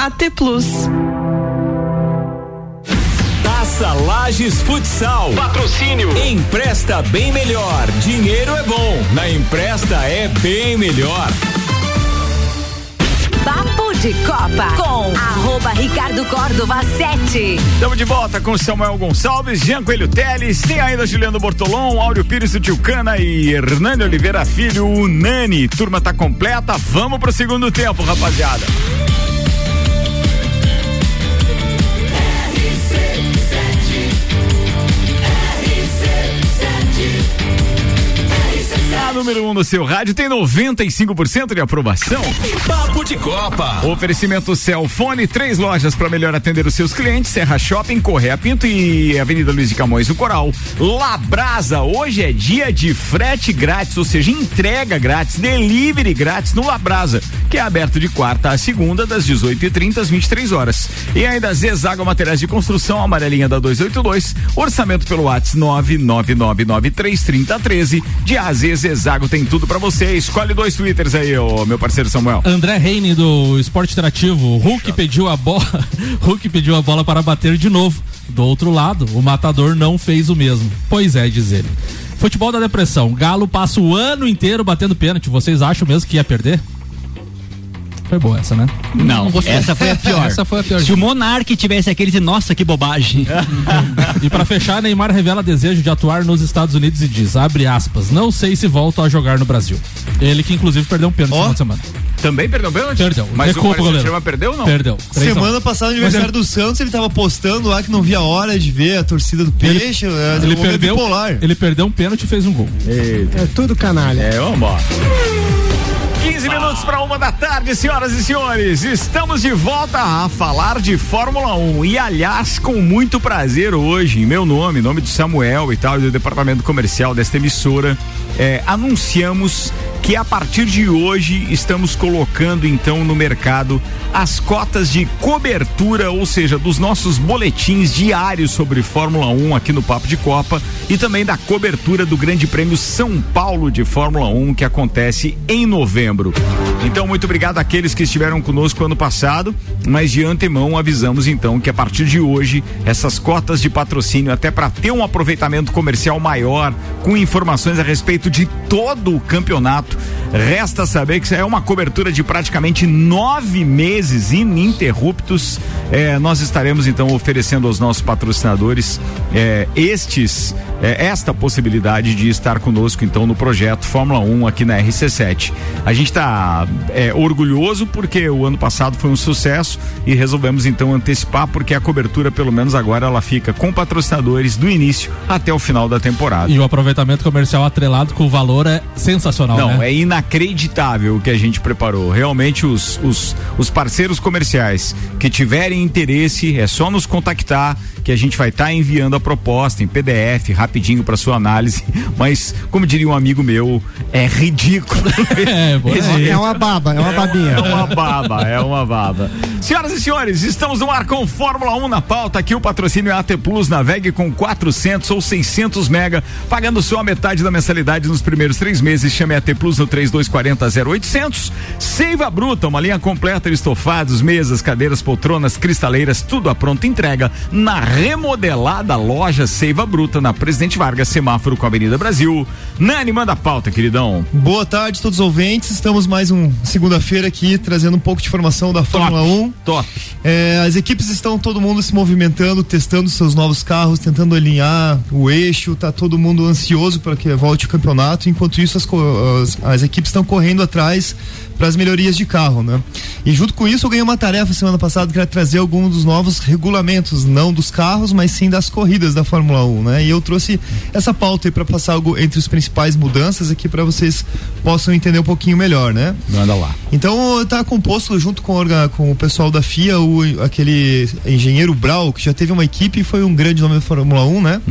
AT Plus. Taça Lages Futsal. Patrocínio. Empresta bem melhor. Dinheiro é bom. Na empresta é bem melhor. Papo de Copa com arroba Ricardo Córdova 7. Estamos de volta com Samuel Gonçalves, Jean Coelho Teles, tem ainda Juliano Bortolom, Áureo Pires do Tilcana e Hernani Oliveira Filho, o Nani. Turma tá completa, vamos pro segundo tempo, rapaziada. A número 1 um no seu rádio tem 95% de aprovação. Papo de Copa. Oferecimento Celfone, três lojas para melhor atender os seus clientes: Serra Shopping, Correia Pinto e Avenida Luiz de Camões do Coral. Labrasa, hoje é dia de frete grátis, ou seja, entrega grátis, delivery grátis no Labrasa, que é aberto de quarta a segunda, das 18h30 às 23 horas. E ainda Zezago Materiais de Construção, amarelinha da 282, orçamento pelo WhatsApp 999933013. De AZ Zezago tem tudo para você. Escolhe dois twitters aí, ô, meu parceiro Samuel. André Reine do Esporte Interativo. Hulk pediu a bola. Hulk pediu a bola para bater de novo. Do outro lado, o matador não fez o mesmo. Pois é, diz ele. Futebol da depressão. Galo passa o ano inteiro batendo pênalti. Vocês acham mesmo que ia perder? Foi boa essa, né? Não, gostei. essa foi a pior. Essa foi a pior. Se o Monark tivesse aquele, dizer, nossa, que bobagem. E para fechar, Neymar revela desejo de atuar nos Estados Unidos e diz, abre aspas, não sei se volto a jogar no Brasil. Ele que inclusive perdeu um pênalti no final de semana. Também perdeu pênalti? Perdeu. Mas Recuo o Paris goleiro. Perdeu ou não? Perdeu. Um. Semana passada, no aniversário do Santos, ele tava postando lá que não via a hora de ver a torcida do Peixe. Ele um momento perdeu, bipolar. ele perdeu um pênalti e fez um gol. É tudo canalha. É, vamos embora. 15 minutos para uma da tarde, senhoras e senhores. Estamos de volta a falar de Fórmula 1. E, aliás, com muito prazer hoje, em meu nome, nome do Samuel e tal, do departamento comercial desta emissora, é, anunciamos que a partir de hoje estamos colocando então no mercado as cotas de cobertura, ou seja, dos nossos boletins diários sobre Fórmula 1 aqui no Papo de Copa e também da cobertura do Grande Prêmio São Paulo de Fórmula 1 que acontece em novembro. Então, muito obrigado àqueles que estiveram conosco ano passado, mas de antemão avisamos então que a partir de hoje essas cotas de patrocínio até para ter um aproveitamento comercial maior, com informações a respeito de todo o campeonato, resta saber que é uma cobertura de praticamente nove meses ininterruptos. Eh, nós estaremos então oferecendo aos nossos patrocinadores eh, estes eh, esta possibilidade de estar conosco então no projeto Fórmula 1 aqui na RC7. A gente está orgulhoso porque o ano passado foi um sucesso e resolvemos então antecipar porque a cobertura pelo menos agora ela fica com patrocinadores do início até o final da temporada. E o aproveitamento comercial atrelado com o valor é sensacional, Não, né? é inacreditável o que a gente preparou. Realmente, os, os, os parceiros comerciais que tiverem interesse, é só nos contactar que a gente vai estar enviando a proposta em PDF rapidinho para sua análise. Mas, como diria um amigo meu, é ridículo. É, Esse- É uma baba, é uma babinha. é uma baba, é uma baba. Senhoras e senhores, estamos no ar com Fórmula 1 na pauta. Aqui o patrocínio é AT Plus. Navegue com 400 ou 600 mega, pagando só a metade da mensalidade nos primeiros três meses. Chame a AT Plus no 3240 0800. Seiva Bruta, uma linha completa de estofados, mesas, cadeiras, poltronas, cristaleiras, tudo à pronta entrega na remodelada loja Seiva Bruta, na Presidente Vargas, semáforo com a Avenida Brasil. Nani, manda a pauta, queridão. Boa tarde a todos os ouvintes. Estamos mais um segunda-feira aqui trazendo um pouco de informação da Fórmula 1. Top. É, as equipes estão todo mundo se movimentando, testando seus novos carros, tentando alinhar o eixo. Tá todo mundo ansioso para que volte o campeonato. Enquanto isso, as, as- as equipes estão correndo atrás para as melhorias de carro, né? E junto com isso eu ganhei uma tarefa semana passada que era trazer alguns dos novos regulamentos, não dos carros, mas sim das corridas da Fórmula 1, né? E eu trouxe essa pauta aí para passar algo entre as principais mudanças aqui para vocês possam entender um pouquinho melhor, né? Manda lá. Então tá composto junto com, com o pessoal da FIA, o, aquele engenheiro Brau, que já teve uma equipe e foi um grande nome da Fórmula 1, né?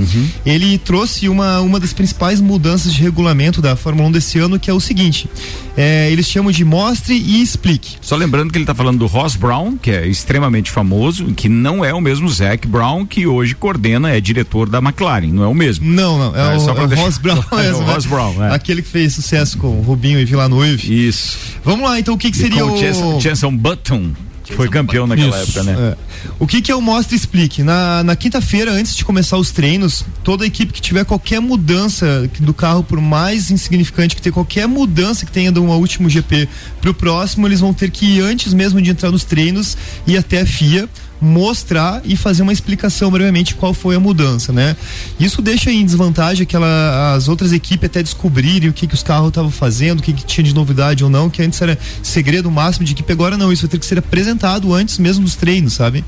Ele trouxe uma, uma das principais mudanças de regulamento da Fórmula 1 desse ano, que é o seguinte: é, eles chamam de mostre e explique. Só lembrando que ele está falando do Ross Brown, que é extremamente famoso, que não é o mesmo Zac Brown, que hoje coordena, é diretor da McLaren, não é o mesmo. Não, não, é, o, só pra é o deixar- Ross Brown É o né? Ross Brown, é. Aquele que fez sucesso com o Rubinho e Villeneuve. Isso. Vamos lá, então o que, que seria o. o Jenson, Button, foi campeão naquela época, né? É. O que, que é o Mostra e Explique? Na, na quinta-feira, antes de começar os treinos, toda equipe que tiver qualquer mudança do carro, por mais insignificante que tenha, qualquer mudança que tenha de um último GP pro próximo, eles vão ter que ir antes mesmo de entrar nos treinos ir até a FIA mostrar e fazer uma explicação brevemente qual foi a mudança, né? Isso deixa em desvantagem aquela as outras equipes até descobrirem o que que os carros estavam fazendo, o que que tinha de novidade ou não, que antes era segredo máximo de equipe, agora não, isso vai ter que ser apresentado antes mesmo dos treinos, sabe?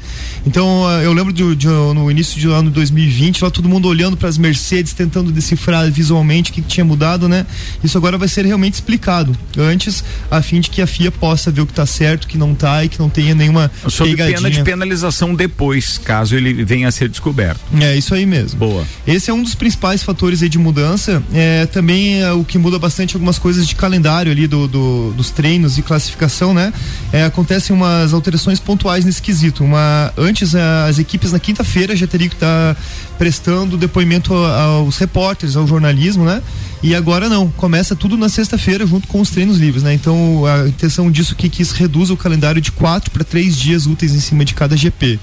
Então, ah, eu lembro de, de, no início de ano 2020, lá todo mundo olhando para as Mercedes, tentando decifrar visualmente o que, que tinha mudado, né? Isso agora vai ser realmente explicado antes, a fim de que a FIA possa ver o que tá certo, o que não tá e que não tenha nenhuma Sob pegadinha. pena de penalização depois, caso ele venha a ser descoberto. É isso aí mesmo. Boa. Esse é um dos principais fatores de mudança. É, também é, o que muda bastante algumas coisas de calendário ali do, do- dos treinos e classificação, né? É, acontecem umas alterações pontuais nesse quesito. Uma, antes as equipes na quinta-feira já teriam que estar prestando depoimento aos repórteres, ao jornalismo, né? E agora não, começa tudo na sexta-feira junto com os treinos livres, né? Então a intenção disso que que isso reduza o calendário de quatro para três dias úteis em cima de cada GP.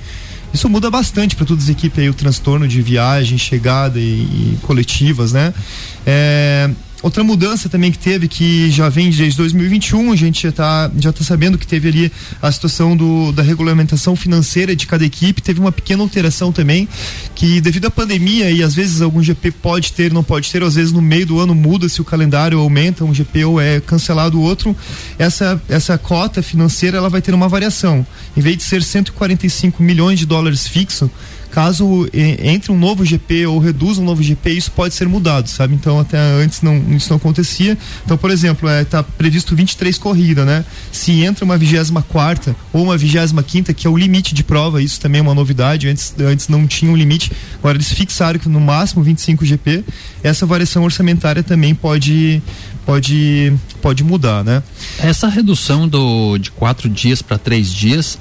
Isso muda bastante para todas as equipes aí, o transtorno de viagem, chegada e, e coletivas, né? É, outra mudança também que teve, que já vem desde 2021, a gente já está já tá sabendo que teve ali a situação do, da regulamentação financeira de cada equipe, teve uma pequena alteração também, que devido à pandemia e às vezes algum GP pode ter, não pode ter, às vezes no meio do ano muda se o calendário aumenta um GP ou é cancelado o outro, essa, essa cota financeira ela vai ter uma variação. Em vez de ser 145 milhões de dólares fixo, caso entre um novo GP ou reduza um novo GP, isso pode ser mudado, sabe? Então até antes não, isso não acontecia. Então, por exemplo, é, tá previsto 23 corridas, né? Se entra uma 24 ou uma 25 que é o limite de prova, isso também é uma novidade. Antes, antes não tinha um limite, agora eles fixaram que no máximo 25 GP. Essa variação orçamentária também pode pode pode mudar, né? Essa redução do, de quatro dias para três dias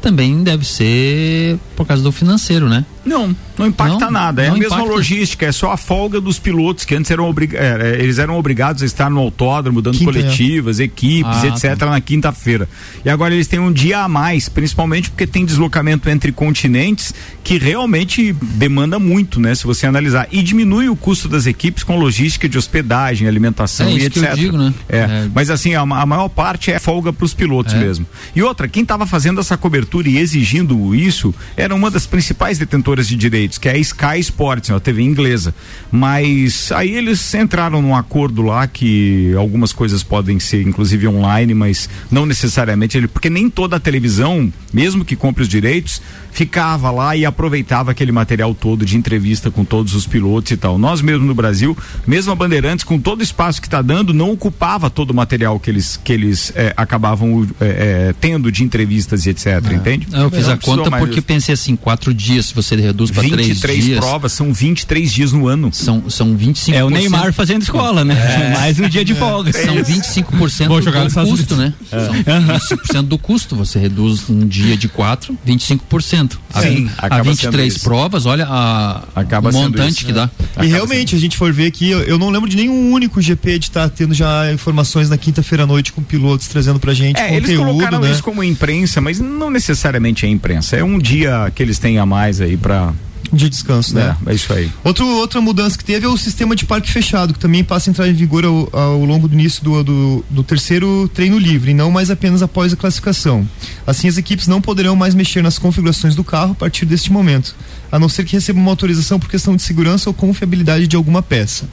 também deve ser por causa do financeiro, né? Não, não impacta Não, nada. É a mesma impacta. logística, é só a folga dos pilotos que antes eram obrigados, eles eram obrigados a estar no autódromo, dando Quinta, coletivas, equipes, Ah, etc. na quinta-feira. E agora eles têm um dia a mais, principalmente porque tem deslocamento entre continentes que realmente demanda muito, né? Se você analisar. E diminui o custo das equipes com logística de hospedagem, alimentação É e isso que etc. eu digo, né? É. É. Mas assim, a, a maior parte é folga para os pilotos É. mesmo. E outra, quem estava fazendo essa cobertura e exigindo isso era uma das principais detentoras de direitos, que é a Sky Sports, a TV inglesa. Mas aí eles entraram num acordo lá que algumas coisas podem ser, inclusive online, mas não necessariamente ele, porque nem toda a televisão, mesmo que compre os direitos, ficava lá e aproveitava aquele material todo de entrevista com todos os pilotos e tal. Nós mesmo no Brasil, mesmo a Bandeirantes, com todo o espaço que está dando, não ocupava todo o material que eles, que eles eh, acabavam eh, eh, tendo de entrevistas e etc. Entende? Eu fiz Não a conta mais porque pensei assim, quatro dias, se você reduz para três 23 dias. provas, são 23 dias no ano. São, são 25%. É o Neymar fazendo escola, né? É. Mais um dia de folga. São 25% Vou do jogar Estados custo, né? Unidos. São 25% do custo. Você reduz um dia de quatro, 25%. A, Sim, a acaba sendo 23 isso. provas, olha a, Acaba o sendo montante isso, que dá. E realmente, a gente for ver aqui, eu, eu não lembro de nenhum único GP de estar tendo já informações na quinta-feira à noite com pilotos trazendo pra gente É, eles conteúdo, colocaram né? isso como imprensa, mas não necessariamente é imprensa. É um dia que eles têm a mais aí pra. Dia de descanso, né? É, é isso aí. Outro, outra mudança que teve é o sistema de parque fechado, que também passa a entrar em vigor ao, ao longo do início do, do, do terceiro treino livre, e não mais apenas após a classificação. Assim, as equipes não poderão mais mexer nas configurações do carro a partir deste momento, a não ser que recebam uma autorização por questão de segurança ou confiabilidade de alguma peça.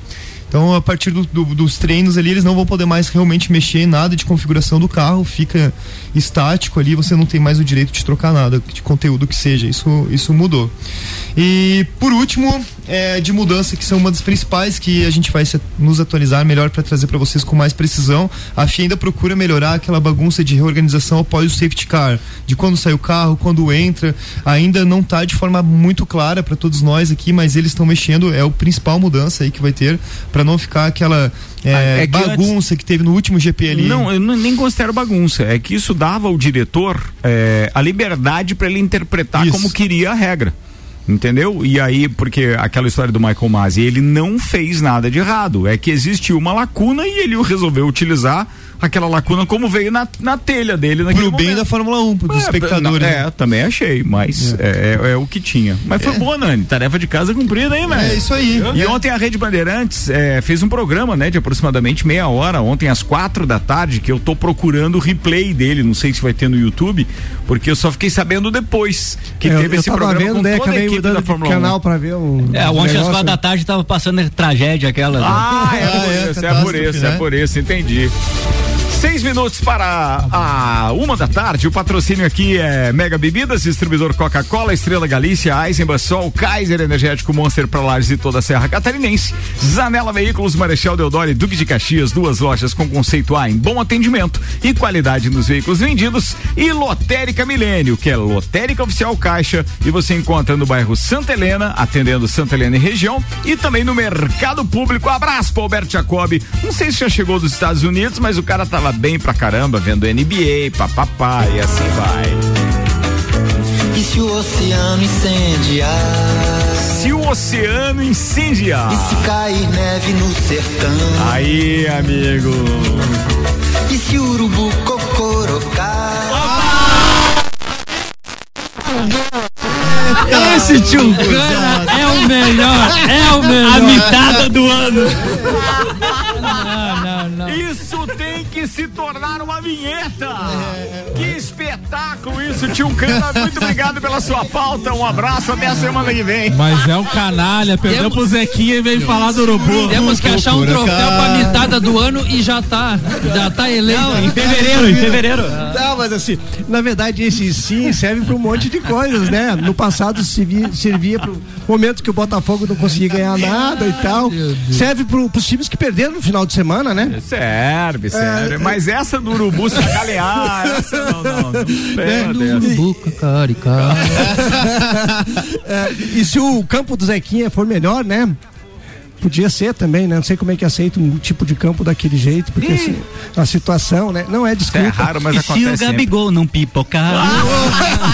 Então, a partir do- do- dos treinos ali, eles não vão poder mais realmente mexer em nada de configuração do carro, fica estático ali, você não tem mais o direito de trocar nada, de conteúdo que seja. Isso, isso mudou. E por último, é, de mudança, que são uma das principais que a gente vai nos atualizar melhor para trazer para vocês com mais precisão. A FIA ainda procura melhorar aquela bagunça de reorganização após o safety car, de quando sai o carro, quando entra. Ainda não tá de forma muito clara para todos nós aqui, mas eles estão mexendo. É o principal mudança aí que vai ter para não ficar aquela é, Ah, é que bagunça que teve no último GP ali. Não, eu nem considero bagunça. É que isso dava ao diretor é, a liberdade para ele interpretar como queria a regra. Entendeu? E aí, porque aquela história do Michael Masi, ele não fez nada de errado. É que existiu uma lacuna e ele resolveu utilizar aquela lacuna como veio na, na telha dele naquele Pro bem momento. da Fórmula 1, dos É, espectadores. não, É, também achei, mas é, é- é o que tinha. Mas foi boa, Nani. Tarefa de casa cumprida, hein, velho? É isso aí. E ontem a Rede Bandeirantes é, fez um programa, né, de aproximadamente meia hora, ontem às quatro da tarde, que eu tô procurando o replay dele, não sei se vai ter no YouTube, porque eu só fiquei sabendo depois que Eu- teve eu esse tava programa vendo, com né, toda a acabei equipe da Fórmula 1. canal pra ver o É, ontem às quatro da tarde tava passando tragédia aquela. né? Ah, é, por isso, é por isso, né? é por isso, entendi. Seis minutos para a uma da tarde. O patrocínio aqui é Mega Bebidas, distribuidor Coca-Cola, Estrela Galícia, Eisenbach, Sol, Kaiser Energético Monster para Lages e toda a Serra Catarinense. Zanela Veículos, Marechal Deodoro e Duque de Caxias, duas lojas com conceito A em bom atendimento e qualidade nos veículos vendidos. E Lotérica Milênio, que é Lotérica Oficial Caixa, e você encontra no bairro Santa Helena, atendendo Santa Helena e região, e também no Mercado Público. Abraço para Alberto Jacobi. Não sei se já chegou dos Estados Unidos, mas o cara tava bem pra caramba, vendo NBA, papapá, e assim vai. E se o oceano incendiar? Se o oceano incendiar. E se cair neve no sertão? Aí, amigo. E se o urubu cocorocar? Esse tio Cana é o melhor, é o melhor. A mitada do ano. Não, não, não. Isso tem que se tornar uma vinheta. Que espetáculo isso, tio Cana. Muito obrigado pela sua pauta. Um abraço, até a semana que vem. Mas é um canalha, perdeu pro Zequinha e veio falar do urubu. Temos que achar um troféu pra mitada do ano e já tá. Já tá eleito. Não, em fevereiro, em fevereiro. Não, mas assim, na verdade, esse sim serve para um monte de coisas, né? No passado servia, servia para o momento que o Botafogo não conseguia ganhar nada e tal. Serve para os times que perderam no final de semana, né? Serve, serve. Mas essa do urubu se acalear, essa não, não. não. Buca, carica. É, e se o campo do Zequinha for melhor, né? Podia ser também, né? Não sei como é que aceita um tipo de campo daquele jeito, porque assim, a situação, né? Não é desculpa. É raro, mas e se o acontece sempre. Gabigol não pipocar?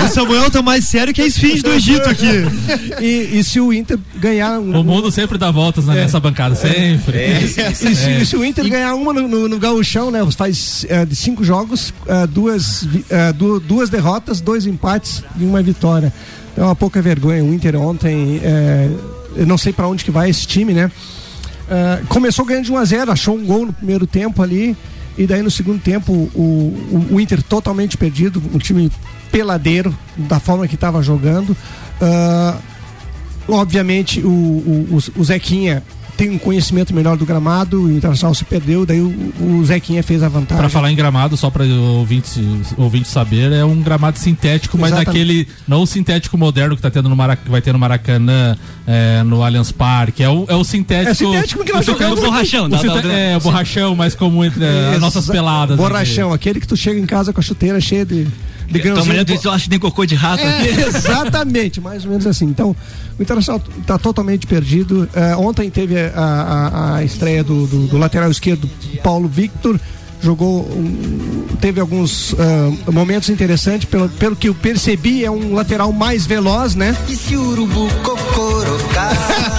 O Samuel tá mais sério que a esfinge do Egito aqui. E, e se o Inter ganhar um, O mundo sempre dá voltas né, nessa bancada, sempre. E se, e se o Inter ganhar uma no, no, no gauchão, né? Faz eh, de cinco jogos, eh, duas, duas derrotas, dois empates e uma vitória. É uma pouca vergonha. O Inter ontem, eu não sei para onde que vai esse time, né? Eh, começou ganhando de 1 a 0 achou um gol no primeiro tempo ali. E daí no segundo tempo o, o, o Inter totalmente perdido, um time peladeiro, da forma que estava jogando. Ah, obviamente o, o- o Zequinha tem um conhecimento melhor do gramado, o Internacional se perdeu, daí o, o Zequinha fez a vantagem. Pra falar em gramado, só pra ouvintes, ouvintes saber, é um gramado sintético, mas Exatamente. daquele, não o sintético moderno que tá tendo no Marac, que vai ter no Maracanã, é, no Allianz Parque, é o, é o sintético. É sintético que nós o sintético- jogamos. borrachão, o É, o borrachão mais comum entre eh, as nossas peladas. Borrachão, aquele que tu chega em casa com a chuteira cheia de, de Então, grãozinho. eu acho que tem cocô de rato É, exatamente, mais ou menos assim. Então, o Internacional está totalmente perdido. É, ontem teve a, a- a estreia do, do- do lateral esquerdo, Paulo Victor. Jogou, um, teve alguns ah, momentos interessantes. Pelo, pelo que eu percebi, é um lateral mais veloz, né? E se o urubu cocorocar?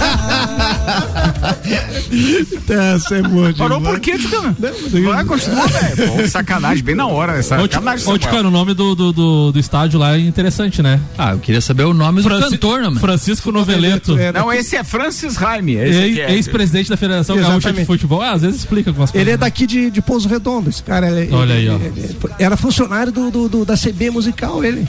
Essa é boa Parou por quê, Ticano? Vai, continua, velho. Pô, Sacanagem, bem na hora. Sacanagem, Ô. Ticano, o nome do, do, do, do estádio lá é interessante, né? Ah, eu queria saber o nome do Franci- cantor, né? Francisco Noveleto. É, Não, esse é Francis Raime. É. Ex-presidente da Federação Gaúcha de Exatamente. Futebol. Ah, às vezes explica algumas coisas. Ele é né? daqui de, de Pouso Redondo, esse cara. Ele, Olha aí, ó. ele- ele- era funcionário do, do- do- da CB musical, ele.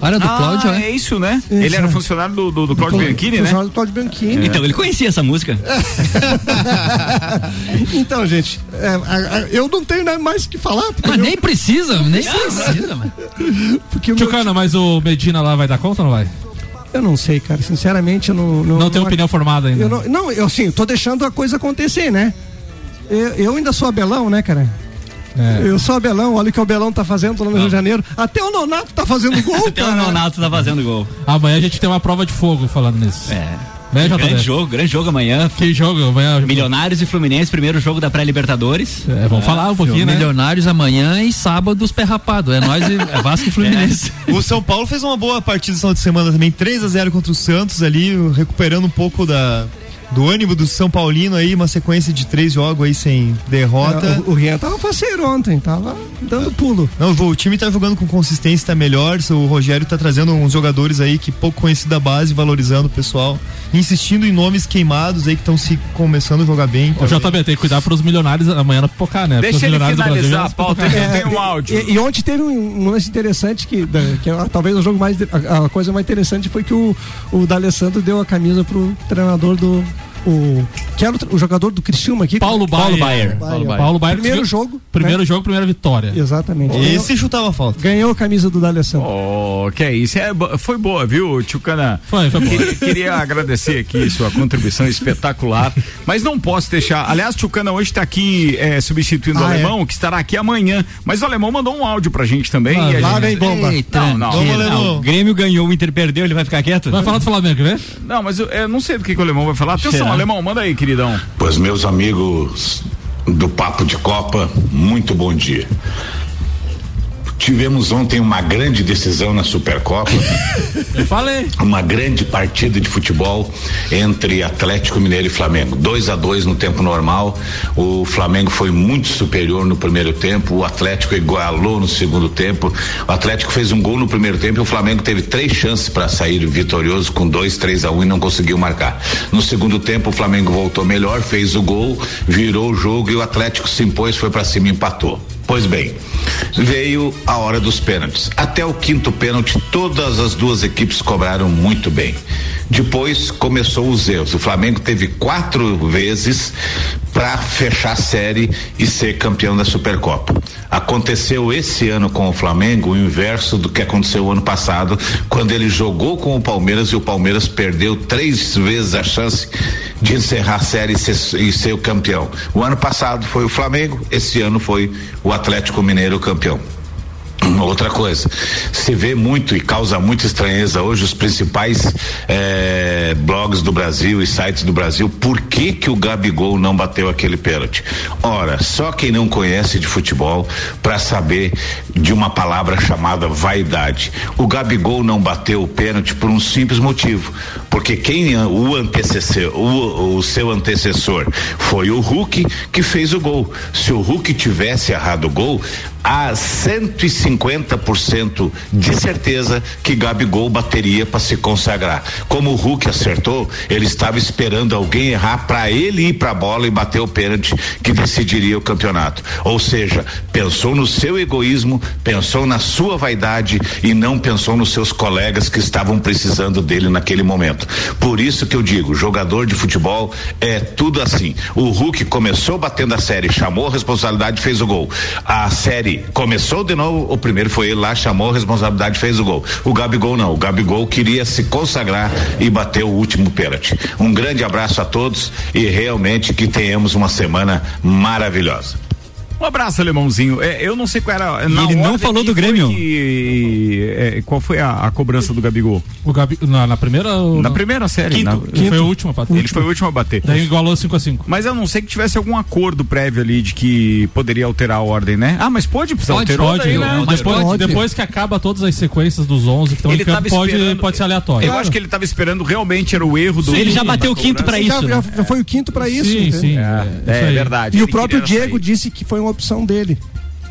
Era do ah, Cláudio, é? é isso, né? Ele era funcionário do, do, do Cláudio Bianchini, né? Funcionário do Cláudio Bianchini. Então ele conhecia essa música. então, gente, é, a- a- eu não tenho nada mais o que falar. Mas eu- nem precisa, nem precisa, mano. Porque meu Tchucana, mas o Medina lá vai dar conta ou não vai? Eu não sei, cara. Sinceramente, eu não. Não, Não tem opinião formada ainda. Eu não, não, eu assim, tô deixando a coisa acontecer, né? Eu, eu ainda sou abelão, né, cara? É. Eu sou abelão, olha o que o Abelão tá fazendo lá no Rio de Janeiro. Até o Nonato tá fazendo gol, Até o cara. Nonato tá fazendo gol. Amanhã a gente tem uma prova de fogo falando nisso. É. Né? Grande jogo, grande jogo amanhã. Que jogo? Amanhã. Milionários e Fluminense, primeiro jogo da pré-Libertadores. É, vamos falar um pouquinho, né? Milionários amanhã e sábado os perrapados. É nós e é Vasco e Fluminense. O São Paulo fez uma boa partida esse final de semana também, 3 a 0 contra o Santos ali, recuperando um pouco da do ânimo do São Paulino aí, uma sequência de três jogos aí sem derrota. É, O, o Rian tava faceiro ontem, tava dando pulo. Não, o time tá jogando com consistência, tá melhor. O Rogério tá trazendo uns jogadores aí que pouco conhecido da base, valorizando o pessoal, insistindo em nomes queimados aí que estão se começando a jogar bem. O JB tem que cuidar pros milionários amanhã na pipocar, né? Deixa ele milionários do finalizar Brasil, a pauta, pipocar. tenho um áudio. E, e ontem teve um, lance interessante que, que é, talvez o jogo mais a, a coisa mais interessante foi que o, o D'Alessandro deu a camisa pro treinador do o que era o, o jogador do Criciúma aqui. Paulo Baier. Baier. Paulo Baier. Paulo Baier Primeiro jogo. Primeiro né? jogo, primeira vitória. Exatamente. Esse chutava falta. Ganhou a camisa do D'Alessandro. Oh, que é isso. É, foi boa, viu, Tchucana? Foi, foi boa. Queria, queria agradecer aqui sua contribuição espetacular. Mas não posso deixar. Aliás, Tchucana hoje está aqui é, substituindo o Ah, é? alemão, que estará aqui amanhã. Mas o alemão mandou um áudio pra gente também. Ah, e a lá gente- vem bomba. Eita, Não, não. Vamos, Ah, o Grêmio ganhou, o Inter perdeu, ele vai ficar quieto? Vai falar do Flamengo, quer ver? Não, mas eu, eu não sei do que, que o alemão vai falar. Atenção, Será? alemão, manda aí, queridão. Pois, meus amigos do Papo de Copa, muito bom dia. Tivemos ontem uma grande decisão na Supercopa, Eu falei. uma grande partida de futebol entre Atlético Mineiro e Flamengo. 2 a 2 no tempo normal. O Flamengo foi muito superior no primeiro tempo, o Atlético igualou no segundo tempo. O Atlético fez um gol no primeiro tempo e o Flamengo teve três chances para sair vitorioso com 2, 3 a 1 e não conseguiu marcar. No segundo tempo, o Flamengo voltou melhor, fez o gol, virou o jogo e o Atlético se impôs, foi para cima e empatou. Pois bem, veio a hora dos pênaltis. Até o quinto pênalti, todas as duas equipes cobraram muito bem. Depois começou os erros. O Flamengo teve quatro vezes para fechar a série e ser campeão da Supercopa. Aconteceu esse ano com o Flamengo o inverso do que aconteceu o ano passado, quando ele jogou com o Palmeiras e o Palmeiras perdeu três vezes a chance de encerrar a série e ser, e ser o campeão. O ano passado foi o Flamengo, esse ano foi o Atlético Mineiro campeão. Outra coisa, se vê muito e causa muita estranheza hoje os principais eh, blogs do Brasil e sites do Brasil, por que que o Gabigol não bateu aquele pênalti? Ora, só quem não conhece de futebol para saber de uma palavra chamada vaidade. O Gabigol não bateu o pênalti por um simples motivo, porque quem o antecessor, o, o seu antecessor foi o Hulk que fez o gol. Se o Hulk tivesse errado o gol, há 150% de certeza que Gabigol bateria para se consagrar. Como o Hulk acertou, ele estava esperando alguém errar para ele ir para a bola e bater o pênalti que decidiria o campeonato. Ou seja, pensou no seu egoísmo, pensou na sua vaidade e não pensou nos seus colegas que estavam precisando dele naquele momento. Por isso que eu digo, jogador de futebol é tudo assim. O Hulk começou batendo a série, chamou a responsabilidade, fez o gol. A série começou de novo, o primeiro foi ele lá, chamou a responsabilidade, fez o gol. O Gabigol não, o Gabigol queria se consagrar e bateu o último pênalti. Um grande abraço a todos e realmente que tenhamos uma semana maravilhosa. Um abraço, alemãozinho. É, eu não sei qual era. na ele não falou do Grêmio. que- é, qual foi a, a cobrança do Gabigol? O Gabi, na, na primeira. ou Na na- primeira série. Quinto, na- quinto. Foi o último a bater. Ele foi o último a bater. Daí igualou 5x5. Mas eu não sei que tivesse algum acordo prévio ali de que poderia alterar a ordem, né? Ah, mas pode, precisa Pode, alterou pode. daí, né? depois, pode. depois que acaba todas as sequências dos 11 que estão em Ele campo, pode, pode ser aleatório. Eu acho que ele estava esperando realmente era o erro do. Ele já bateu o quinto pra isso. Já, né? já- já foi o quinto para isso. Sim, sim. É, isso é verdade. E o próprio Diego disse que foi uma opção dele.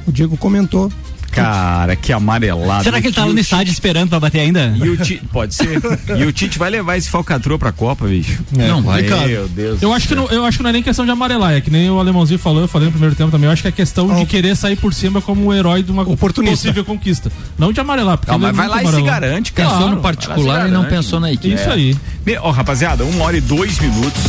O Diego comentou. Cara, que amarelado. Será que ele tava no estádio esperando pra bater ainda? E o Tite, pode ser. E o Tite vai levar esse falcatrua pra Copa, bicho. É, não vai. complicado. Meu Deus. Eu do acho, que céu. não, eu acho que não é nem questão de amarelar, é que nem o alemãozinho falou, eu falei no primeiro tempo também. Eu acho que é questão de querer sair por cima como o herói de uma possível conquista. Não de amarelar, porque Não, ele mas é vai lá e se garante, cara. Pensou no particular e não pensou na equipe. Isso aí. Me- Ó, rapaziada, uma hora e dois minutos.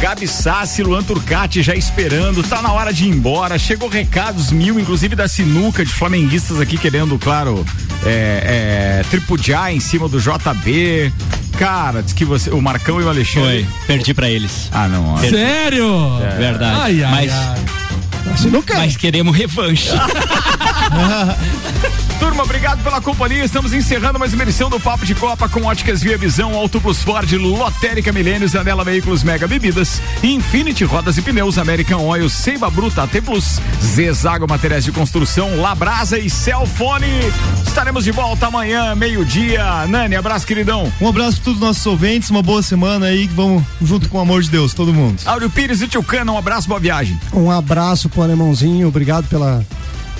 Gabi Sassi, Luan Turcati já esperando, tá na hora de ir embora. Chegou recados mil, inclusive da sinuca de flamenguistas aqui querendo, claro, é, é, tripudiar em cima do JB. Cara, diz que você, o Marcão e o Alexandre. Foi, perdi pra eles. Ah, não. ó. Sério? É. Verdade. Ai, ai, mas, ai. mas queremos revanche. Turma, obrigado pela companhia. Estamos encerrando mais uma edição do Papo de Copa com óticas Via Visão, Auto Plus Ford, Lotérica Milênios, Anela Veículos Mega Bebidas, Infinity Rodas e Pneus, American Oil, Seiva Bruta, AT Plus, Zezago Materiais de Construção, Labrasa e Celfone. Estaremos de volta amanhã, meio-dia. Nani, abraço, queridão. Um abraço para todos os nossos ouvintes, uma boa semana aí, vamos junto com o amor de Deus, todo mundo. Áureo Pires e Tio Cana, um abraço, boa viagem. Um abraço pro alemãozinho, obrigado pela.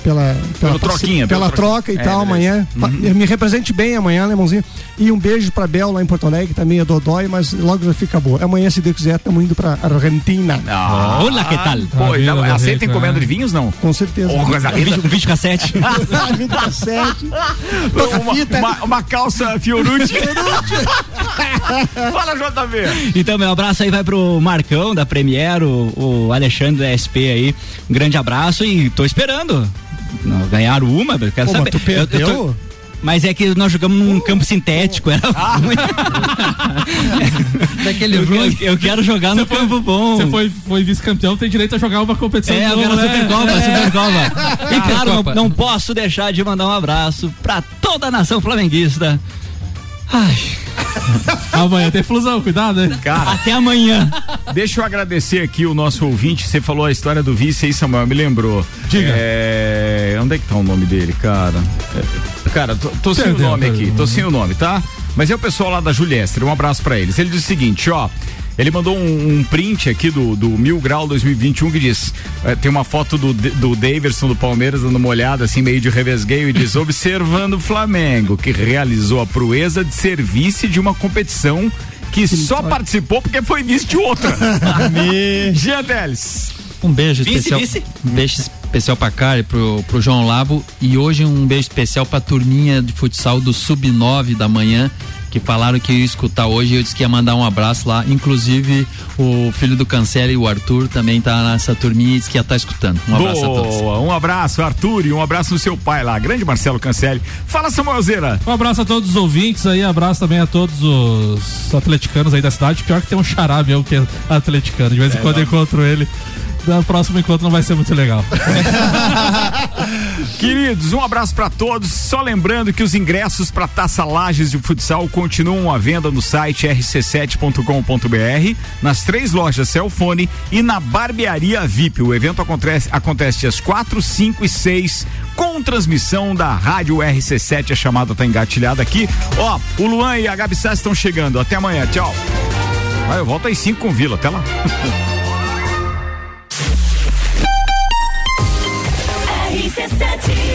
Pela, pela, troquinha, pela pelo troca troquinha. e É, tal beleza. amanhã. Fa- Me represente bem amanhã, alemãozinho. E um beijo pra Bel lá em Porto Alegre, tá meio dodói, mas logo já fica boa. Amanhã, se Deus quiser, estamos indo pra Argentina. Ah, Olá, que tal? Pô, Ah, já- viu, aceita encomenda de vinhos, não? Com certeza. Ô, coisa vídeo, vídeo cassete. Vídeo cassete. Uma, fita. uma, uma calça Fiorucci. Fala, JV. Então, meu abraço aí vai pro Marcão da Premier, o, o Alexandre da SP aí. Um grande abraço e tô esperando. Não, ganharam uma, eu quero Pô, saber. mas tu perdeu? Eu- eu tô- mas é que nós jogamos num campo sintético, era muito... Daquele eu, eu, eu quero jogar no campo bom. Você foi, foi vice-campeão, tem direito a jogar uma competição É, de eu novo, quero a né? Supercopa, É. Supercopa. E claro, não, não posso deixar de mandar um abraço pra toda a nação flamenguista. Ai, Amanhã tem flusão, cuidado, hein? Cara, até amanhã. deixa eu agradecer aqui o nosso ouvinte. Você falou a história do vice aí, Samuel, me lembrou. Diga. É, onde é que tá o nome dele, cara? É, cara, tô, tô sem Perdeu, o nome aqui, tô sem o nome, tá? Mas é o pessoal lá da Juliestre, um abraço pra eles. Ele diz o seguinte, ó. Ele mandou um, um print aqui do, do Mil Grau 2021 que diz: eh, tem uma foto do, do Daverson do Palmeiras dando uma olhada assim, meio de revesgueio, e diz: observando o Flamengo, que realizou a proeza de ser vice de uma competição que só participou porque foi vice de outra. Jean Teles. Um beijo Vice, especial. vice? Um beijo especial pra Cara e pro, pro João Labo. E hoje um beijo especial pra turminha de futsal do Sub-9 da manhã. Que falaram que ia escutar hoje e eu disse que ia mandar um abraço lá. Inclusive, o filho do Cancela e o Arthur também tá nessa turminha e disse que ia estar escutando. Um abraço a todos. Boa, um abraço, Arthur, e um abraço no seu pai lá, grande Marcelo Cancelli. Fala, Samuelzeira. Um abraço a todos os ouvintes aí, abraço também a todos os atleticanos aí da cidade. Pior que tem um xará meu que é atleticano. De vez em quando eu encontro ele. No próximo encontro não vai ser muito legal. Queridos, um abraço pra todos. Só lembrando que os ingressos para Taça Lages de Futsal continuam à venda no site rc7.com.br, nas três lojas Celfone e na Barbearia VIP. O evento acontece, acontece dias 4, 5 e 6 com transmissão da Rádio RC7. A chamada tá engatilhada aqui. Ó, o Luan e a Gabi Sá estão chegando. Até amanhã. Tchau. Eu volto às 5 com Vila. Até lá. RC7